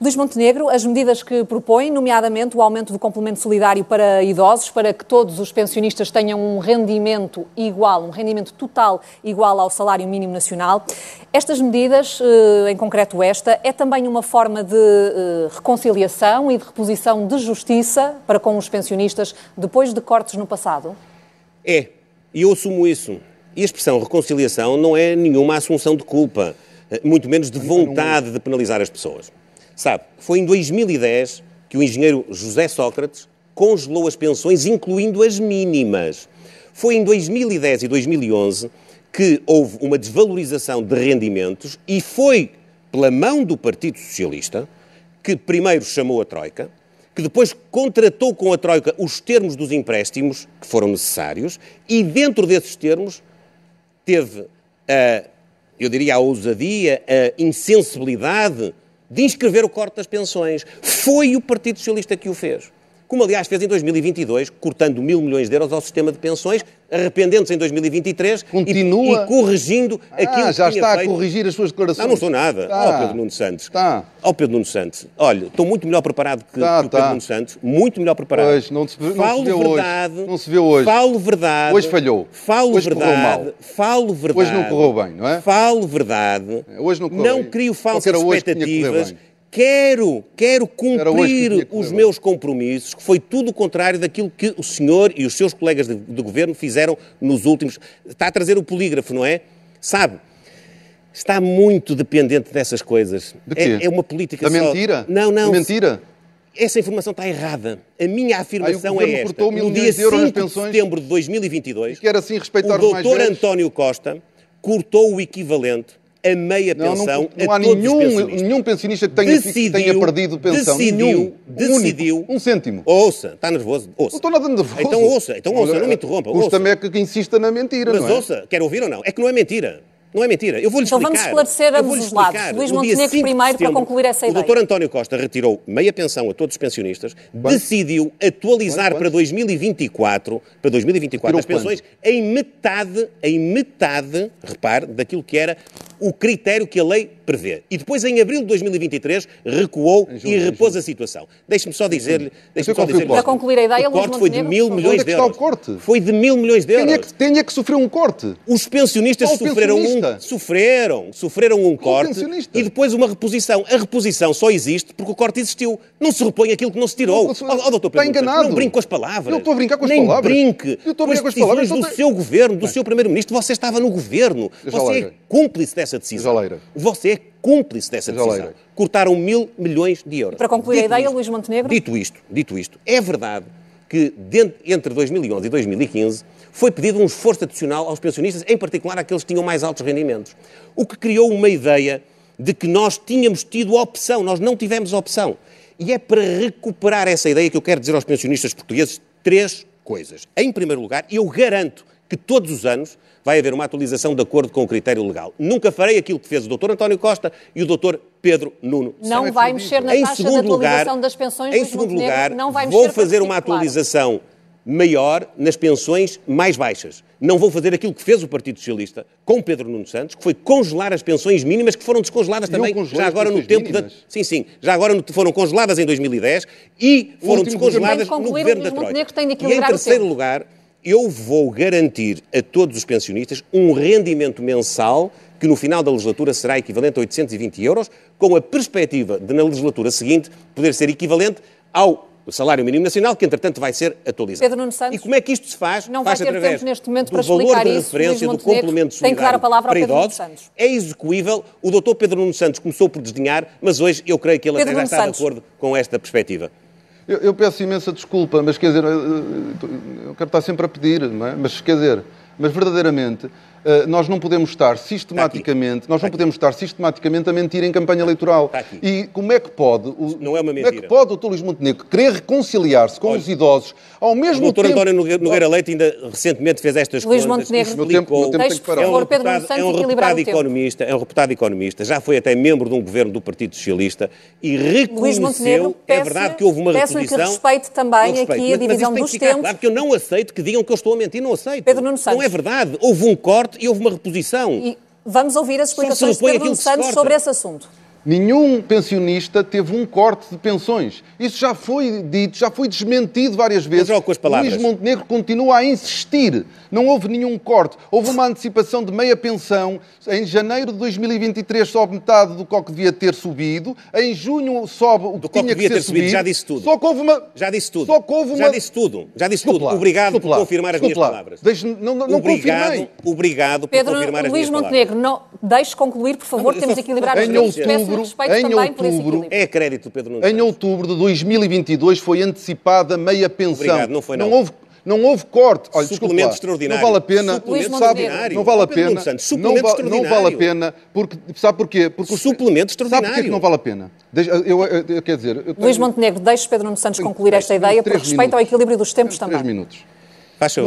Luís Montenegro, as medidas que propõe, nomeadamente o aumento do complemento solidário para idosos, para que todos os pensionistas tenham um rendimento igual, um rendimento total igual ao salário mínimo nacional. Estas medidas, eh, em concreto esta, é também uma forma de eh, reconciliação e de reposição de justiça para com os pensionistas depois de cortes no passado? É, e eu assumo isso. E a expressão reconciliação não é nenhuma assunção de culpa, eh, muito menos de vontade de penalizar as pessoas. Sabe, foi em 2010 que o engenheiro José Sócrates congelou as pensões, incluindo as mínimas. Foi em 2010 e 2011 que houve uma desvalorização de rendimentos e foi pela mão do Partido Socialista que primeiro chamou a Troika, que depois contratou com a Troika os termos dos empréstimos que foram necessários e dentro desses termos teve, a, eu diria, a ousadia, a insensibilidade de inscrever o corte das pensões. Foi o Partido Socialista que o fez. Como, aliás, fez em 2022, cortando mil milhões de euros ao sistema de pensões, arrependendo-se em 2023 e- Continua. e, corrigindo aquilo Ah, que já tinha está a feito. corrigir as suas declarações. Não, não sou nada. Está. Ó Pedro Nuno Santos. Está. Ó Pedro Nuno Santos. Olha, estou muito melhor preparado que, Está, que o Pedro está. Nuno Santos. Muito melhor preparado. Pois, não se não se vê hoje. verdade. Não se vê hoje. Falo verdade. Hoje falhou. Falo Hoje correu verdade. mal. Falo verdade. Hoje não correu bem, não é? Falo verdade. Hoje não correu Não bem. crio falsas expectativas. Quero, quero Era que cumprir que os meus compromissos, que foi tudo o contrário daquilo que o senhor e os seus colegas de, de governo fizeram nos últimos. Está a trazer o polígrafo, não é? Sabe? Está muito dependente dessas coisas. De quê? É, é uma política Da só- mentira? Não, não. Da mentira? Essa informação está errada. A minha afirmação governo é esta. cortou mil no dia de euros nas 5 de setembro de 2022, Quer assim respeitar o doutor? António Costa cortou o equivalente a meia Não, não, pensão não a há nenhum, pensionistas. nenhum pensionista que tenha, que tenha perdido pensão. Decidiu, nenhum. decidiu. Único. Um cêntimo. Ouça, está nervoso? Ouça. Não estou nada nervoso. Então ouça, então ouça, Olha, não me interrompa. Custa-me é que, que insista na mentira, Mas não é? ouça, quer ouvir ou não? É que não é mentira. Não é mentira. Eu vou-lhe Então explicar. vamos esclarecer ambos os lados. Luís Montenegro 5 de primeiro, para concluir essa o ideia. doutor António Costa retirou meia pensão a todos os pensionistas, decidiu atualizar Quanto, para 2024, para 2024 as pensões em metade, em metade, repare, daquilo que era o critério que a lei prevê. E depois, em abril de 2023, recuou julho, e repôs a situação. Deixe-me só dizer-lhe... Deixe-me Então só dizer? Para concluir a ideia, o Luís corte foi de mil milhões Onde é de que está euros. o corte? Foi de mil milhões de euros. É, que, quem é que sofreu um corte? Os pensionistas sofreram pensionista. um, sofreram, sofreram um corte e depois uma reposição. A reposição só existe porque o corte existiu. Não se repõe aquilo que não se tirou. Não, Ó, ó, doutor está Pedro. Não brinque com as palavras. Eu estou a brincar com as Nem palavras. brinque Eu estou a brincar com as palavras, do tem- seu governo, do seu primeiro-ministro. Você estava no governo. Você é cúmplice dessa decisão. Já leira. Você é cúmplice dessa decisão. leira. Cortaram mil milhões de euros. Para concluir a Dito ideia, isto- Luís Montenegro. Dito isto, dito isto, é verdade que dentro- entre 2011 e 2015 foi pedido um esforço adicional aos pensionistas, em particular àqueles que tinham mais altos rendimentos. O que criou uma ideia de que nós tínhamos tido opção, nós não tivemos opção. E é para recuperar essa ideia que eu quero dizer aos pensionistas portugueses três coisas. Em primeiro lugar, eu garanto que todos os anos vai haver uma atualização de acordo com o critério legal. Nunca farei aquilo que fez o Dr. António Costa e o Dr. Pedro Nuno Não é vai mexer na em taxa de segundo atualização lugar, das pensões, em segundo lugar, não vai vou fazer uma atualização maior nas pensões mais baixas. Não vou fazer aquilo que fez o Partido Socialista com Pedro Nuno Santos, que foi congelar as pensões mínimas que foram descongeladas também já agora no tempo da mínimas? Sim, sim, já agora no- foram congeladas em 2010 e foram descongeladas no de governo da Troika. De E em terceiro tempo. lugar, eu vou garantir a todos os pensionistas um rendimento mensal que no final da legislatura será equivalente a 820 euros, com a perspectiva de, na legislatura seguinte, poder ser equivalente ao do salário mínimo nacional, que entretanto vai ser atualizado. Pedro Nuno Santos, e como é que isto se faz? Não faz vai ter tempo neste momento do para valor explicar de isso. referência Luís do Montenegro complemento tem que dar a solidário palavra ao para Pedro Nuno idosos. Santos. É execuível. O doutor Pedro Nuno Santos começou por desdenhar, mas hoje eu creio que ele Pedro até já está Santos. de acordo com esta perspectiva. Eu, eu peço imensa desculpa, mas quer dizer, eu, eu quero estar sempre a pedir, é? Mas quer dizer, mas verdadeiramente nós não podemos estar sistematicamente, nós não podemos estar sistematicamente a mentir em campanha eleitoral. Aqui. E como é que pode, o, Não é uma como é que mentira. pode o. Luís Montenegro querer reconciliar-se com Olha, os idosos ao O mesmo doutor tempo... António Nogueira Leite ainda recentemente fez estas Luís contas. Montenegro. e Meu tempo- meu tempo Deixe, tem que parar. Pedro Nuno reputado- Santos é um reputado o tempo. economista, é um reputado economista, já foi até membro de um governo do Partido Socialista e Luís Montenegro, reconheceu, é verdade que houve uma peço-lhe que reposição. respeite também respeito, aqui a mas- divisão dos que tempos. Claro, porque eu não aceito que digam que eu estou a mentir, não aceito. Pedro Nuno Santos. Não é verdade. Houve um corte e houve uma reposição. E vamos ouvir as explicações de Pedro Santos sobre esse assunto. Nenhum pensionista teve um corte de pensões. Isso já foi dito, já foi desmentido várias vezes. com as palavras. Luís Montenegro continua a insistir. Não houve nenhum corte. Houve uma antecipação de meia pensão. Em janeiro de 2023 sobe metade do que devia ter subido. Em junho sobe o que Do tinha que devia ser ter subido, subido. já disse tudo. Só que houve uma... Já disse tudo. Só que houve uma... Já disse tudo. Já disse tudo. lá, Obrigado por lá, confirmar as desculpe minhas lá. palavras. Deixe-me- não, não, não obrigado, confirmei. obrigado por Pedro confirmar as Luís minhas Montenegro, palavras. não, deixe concluir, por favor, Não, temos equilibrar os Em tempos. Peço-lhe outubro- em outubro-. É crédito, Pedro Nuno Em outubro de 2022 foi antecipada meia pensão. Obrigado, não foi, não. hove, não houve corte. Olha, Suplemento extraordinário. Não vale a pena. Suplemento sabe, extraordinário. não vale a pena. Santos, não, suplemento va- não vale a extraordinário. pena. Porque, sabe porquê? Porque Suplemento Sabe porquê que extraordinário. não vale a pena? Deixa- eu, eu, eu- quer dizer, eu tenho- Luís Montenegro, deixe Pedro Nuno Santos tenho- concluir esta tenho ideia por três respeito ao minutos. equilíbrio dos tempos Três também. minutos.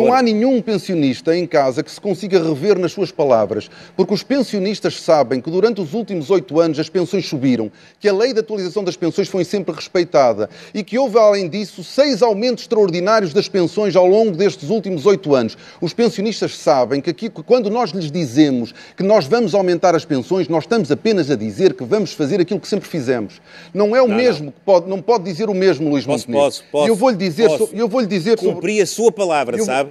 Não há nenhum pensionista em casa que se consiga rever nas suas palavras, porque os pensionistas sabem que durante os últimos oito anos as pensões subiram, que a lei de atualização das pensões foi sempre respeitada e que houve, além disso, seis aumentos extraordinários das pensões ao longo destes últimos oito anos. Os pensionistas sabem que aqui, quando nós lhes dizemos que nós vamos aumentar as pensões, nós estamos apenas a dizer que vamos fazer aquilo que sempre fizemos. Não é o mesmo, que pode, não pode dizer o mesmo, Luís Posso, Montenegro. posso, posso. E eu vou-lhe dizer, posso. so- eu vou-lhe dizer sobre- Cumpri a sua palavra, Eu- sabe?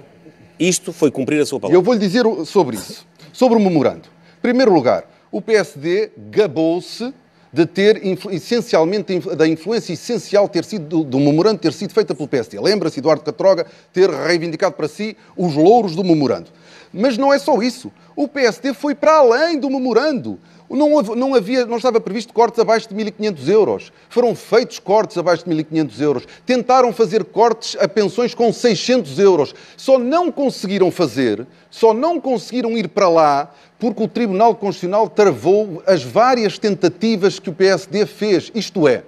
Isto foi cumprir a sua palavra. eu vou-lhe dizer o- sobre isso. Sobre o memorando. Em primeiro lugar, o PSD gabou-se de ter, essencialmente, da influência essencial ter sido, do, do memorando ter sido feita pelo PSD. Lembra-se, Eduardo Catroga, ter reivindicado para si os louros do memorando. Mas não é só isso. O PSD foi para além do memorando. Não, houve- não havia, não estava previsto cortes abaixo de 1.500 euros. Foram feitos cortes abaixo de 1.500 euros. Tentaram fazer cortes a pensões com 600 euros. Só não conseguiram fazer, só não conseguiram ir para lá porque o Tribunal Constitucional travou as várias tentativas que o PSD fez. Isto é,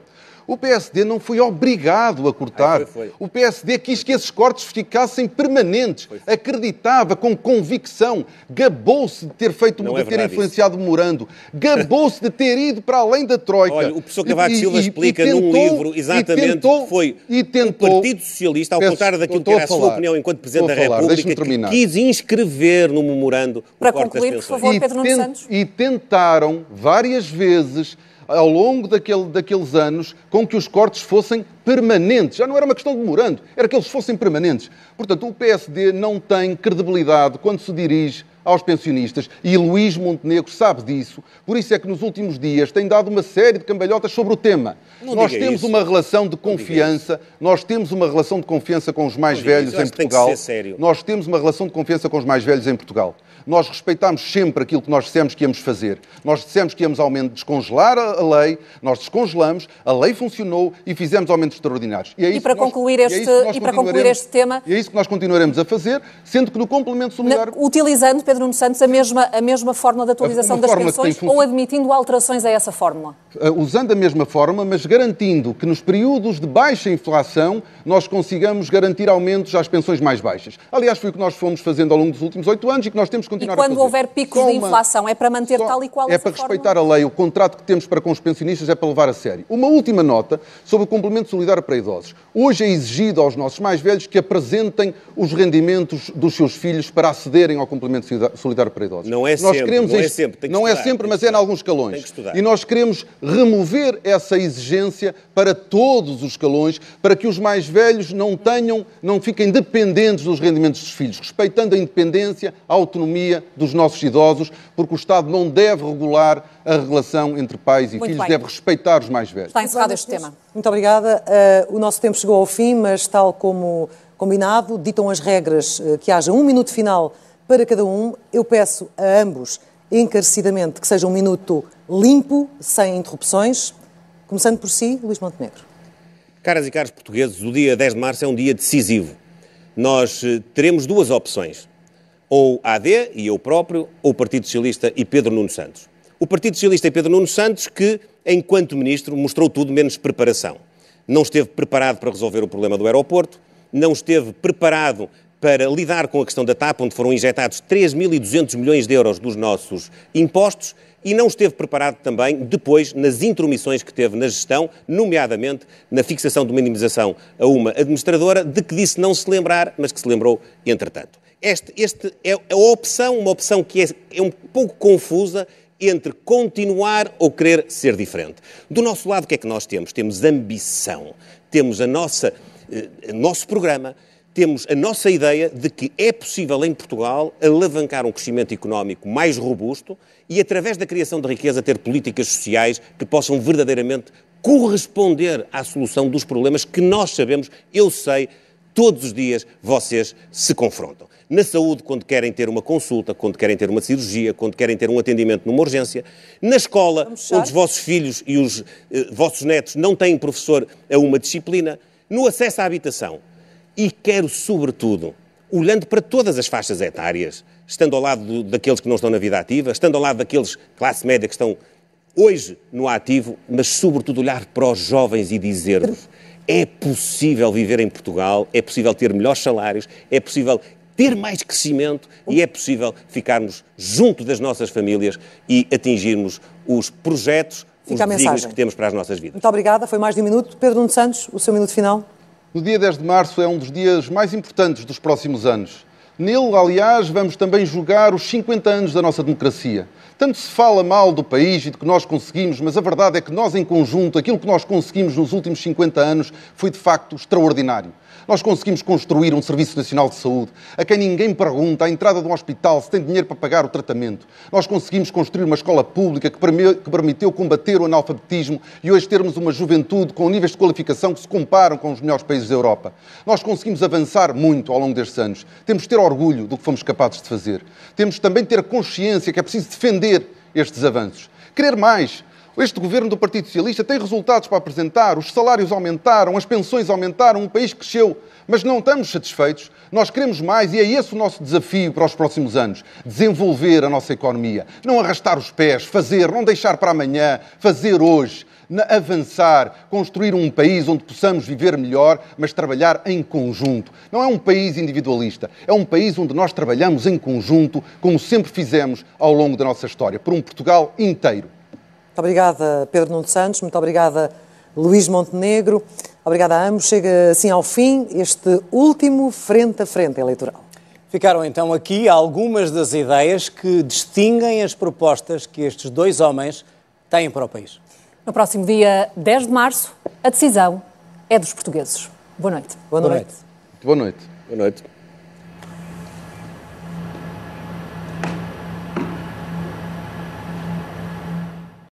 o PSD não foi obrigado a cortar. Ai, foi, foi. O PSD quis que esses cortes ficassem permanentes. Acreditava com convicção. Gabou-se de ter feito, Não de é ter influenciado o memorando. Gabou-se de ter ido para além da Troika. Olha, o professor Cavaco E- Silva e- e explica num tentou- livro e exatamente tentou- que foi e tentou- o Partido Socialista, ao Peço- contrário daquilo que a era a sua falar. opinião enquanto Presidente da falar, República, que quis inscrever no memorando Para o corte concluir, por das pensões. favor, Pedro Nuno tent- Santos. e tentaram várias vezes ao longo daquele, daqueles anos com que os cortes fossem permanentes. Já não era uma questão de memorando, era que eles fossem permanentes. Portanto, o PSD não tem credibilidade quando se dirige aos pensionistas e Luís Montenegro sabe disso. Por isso é que nos últimos dias tem dado uma série de cambalhotas sobre o tema. Não nós temos isso. uma relação de confiança, nós temos uma relação de confiança com os mais Não velhos em Portugal. Nós temos uma relação de confiança com os mais velhos em Portugal. Nós respeitamos sempre aquilo que nós dissemos que íamos fazer. Nós dissemos que íamos aumento, descongelar a lei, nós descongelamos, a lei funcionou e fizemos aumentos extraordinários. é E para nós- concluir é este- nós e para concluir este tema- E é isso que nós continuaremos a fazer, sendo que no complemento Na- solidário... utilizando, Pedro Nuno Santos, a mesma, a mesma fórmula de atualização das pensões ou admitindo alterações a essa fórmula? Uh, usando a mesma forma, mas garantindo que nos períodos de baixa inflação nós consigamos garantir aumentos às pensões mais baixas. Aliás, foi o que nós fomos fazendo ao longo dos últimos oito anos e que nós temos E continuar a quando fazer. houver picos Só de uma- inflação, é para manter só- tal e qual É para fórmula? respeitar a lei, o contrato que temos para com os pensionistas é para levar a sério. Uma última nota sobre o complemento solidário para idosos. Hoje é exigido aos nossos mais velhos que apresentem os rendimentos dos seus filhos para acederem ao complemento solidário para idosos. Não é Nós sempre, queremos não é sempre, tem que Não é estudar, sempre, tem mas é em alguns escalões. Tem que estudar. E nós queremos remover essa exigência para todos os escalões, para que os mais velhos não tenham, não fiquem dependentes dos rendimentos dos filhos, respeitando a independência, a autonomia economia dos nossos idosos, porque o Estado não deve regular a relação entre pais e Muito filhos, bem. deve respeitar os mais velhos. Está encerrado este tema. Muito obrigada. Uh, o nosso tempo chegou ao fim, mas tal como combinado, ditam as regras uh, que haja um minuto final para cada um. Eu peço a ambos encarecidamente que seja um minuto limpo, sem interrupções. Começando por si, Luís Montenegro. Caras e caros portugueses, o dia 10 de março é um dia decisivo. Nós eh, teremos duas opções. Ou AD e eu próprio, ou o Partido Socialista e Pedro Nuno Santos. O Partido Socialista e Pedro Nuno Santos que, enquanto ministro, mostrou tudo menos preparação. Não esteve preparado para resolver o problema do aeroporto, não esteve preparado para lidar com a questão da TAP, onde foram injetados 3.200 milhões de euros dos nossos impostos, e não esteve preparado também depois nas intromissões que teve na gestão, nomeadamente na fixação de uma indemnização a uma administradora, de que disse não se lembrar, mas que se lembrou entretanto. Este, este é a opção, uma opção que é, é um pouco confusa entre continuar ou querer ser diferente. Do nosso lado, o que é que nós temos? Temos ambição, temos a nossa, eh, nosso programa, temos a nossa ideia de que é possível em Portugal alavancar um crescimento económico mais robusto e, através da criação de riqueza, ter políticas sociais que possam verdadeiramente corresponder à solução dos problemas que nós sabemos, eu sei, todos os dias vocês se confrontam. Na saúde, quando querem ter uma consulta, quando querem ter uma cirurgia, quando querem ter um atendimento numa urgência. Na escola, onde os vossos filhos e os eh, vossos netos não têm professor a uma disciplina. No acesso à habitação. E quero, sobretudo, olhando para todas as faixas etárias, estando ao lado do, daqueles que não estão na vida ativa, estando ao lado daqueles classe média que estão hoje no ativo, mas sobretudo olhar para os jovens e dizer-vos é possível viver em Portugal, é possível ter melhores salários, é possível ter mais crescimento e é possível ficarmos junto das nossas famílias e atingirmos os projetos, Fica os desígnios que temos para as nossas vidas. Muito obrigada. Foi mais de um minuto. Pedro Nuno Santos, o seu minuto final. No dia 10 de março é um dos dias mais importantes dos próximos anos. Nele, aliás, vamos também julgar os 50 anos da nossa democracia. Tanto se fala mal do país e do que nós conseguimos, mas a verdade é que nós, em conjunto, aquilo que nós conseguimos nos últimos 50 anos foi de facto extraordinário. Nós conseguimos construir um Serviço Nacional de Saúde, a quem ninguém pergunta à entrada de um hospital se tem dinheiro para pagar o tratamento. Nós conseguimos construir uma escola pública que permitiu combater o analfabetismo e hoje termos uma juventude com níveis de qualificação que se comparam com os melhores países da Europa. Nós conseguimos avançar muito ao longo destes anos. Temos de ter orgulho do que fomos capazes de fazer. Temos também de ter a consciência que é preciso defender estes avanços. Querer mais. Este governo do Partido Socialista tem resultados para apresentar, os salários aumentaram, as pensões aumentaram, um país cresceu, mas não estamos satisfeitos. Nós queremos mais e é esse o nosso desafio para os próximos anos: desenvolver a nossa economia, não arrastar os pés, fazer, não deixar para amanhã, fazer hoje. Avançar, construir um país onde possamos viver melhor, mas trabalhar em conjunto. Não é um país individualista, é um país onde nós trabalhamos em conjunto, como sempre fizemos ao longo da nossa história, por um Portugal inteiro. Muito obrigada, Pedro Nuno Santos. Muito obrigada, Luís Montenegro. Obrigada a ambos. Chega assim ao fim este último frente a frente eleitoral. Ficaram então aqui algumas das ideias que distinguem as propostas que estes dois homens têm para o país. No próximo dia 10 de março, a decisão é dos portugueses. Boa noite. Boa Boa noite. noite. Boa noite. Boa noite.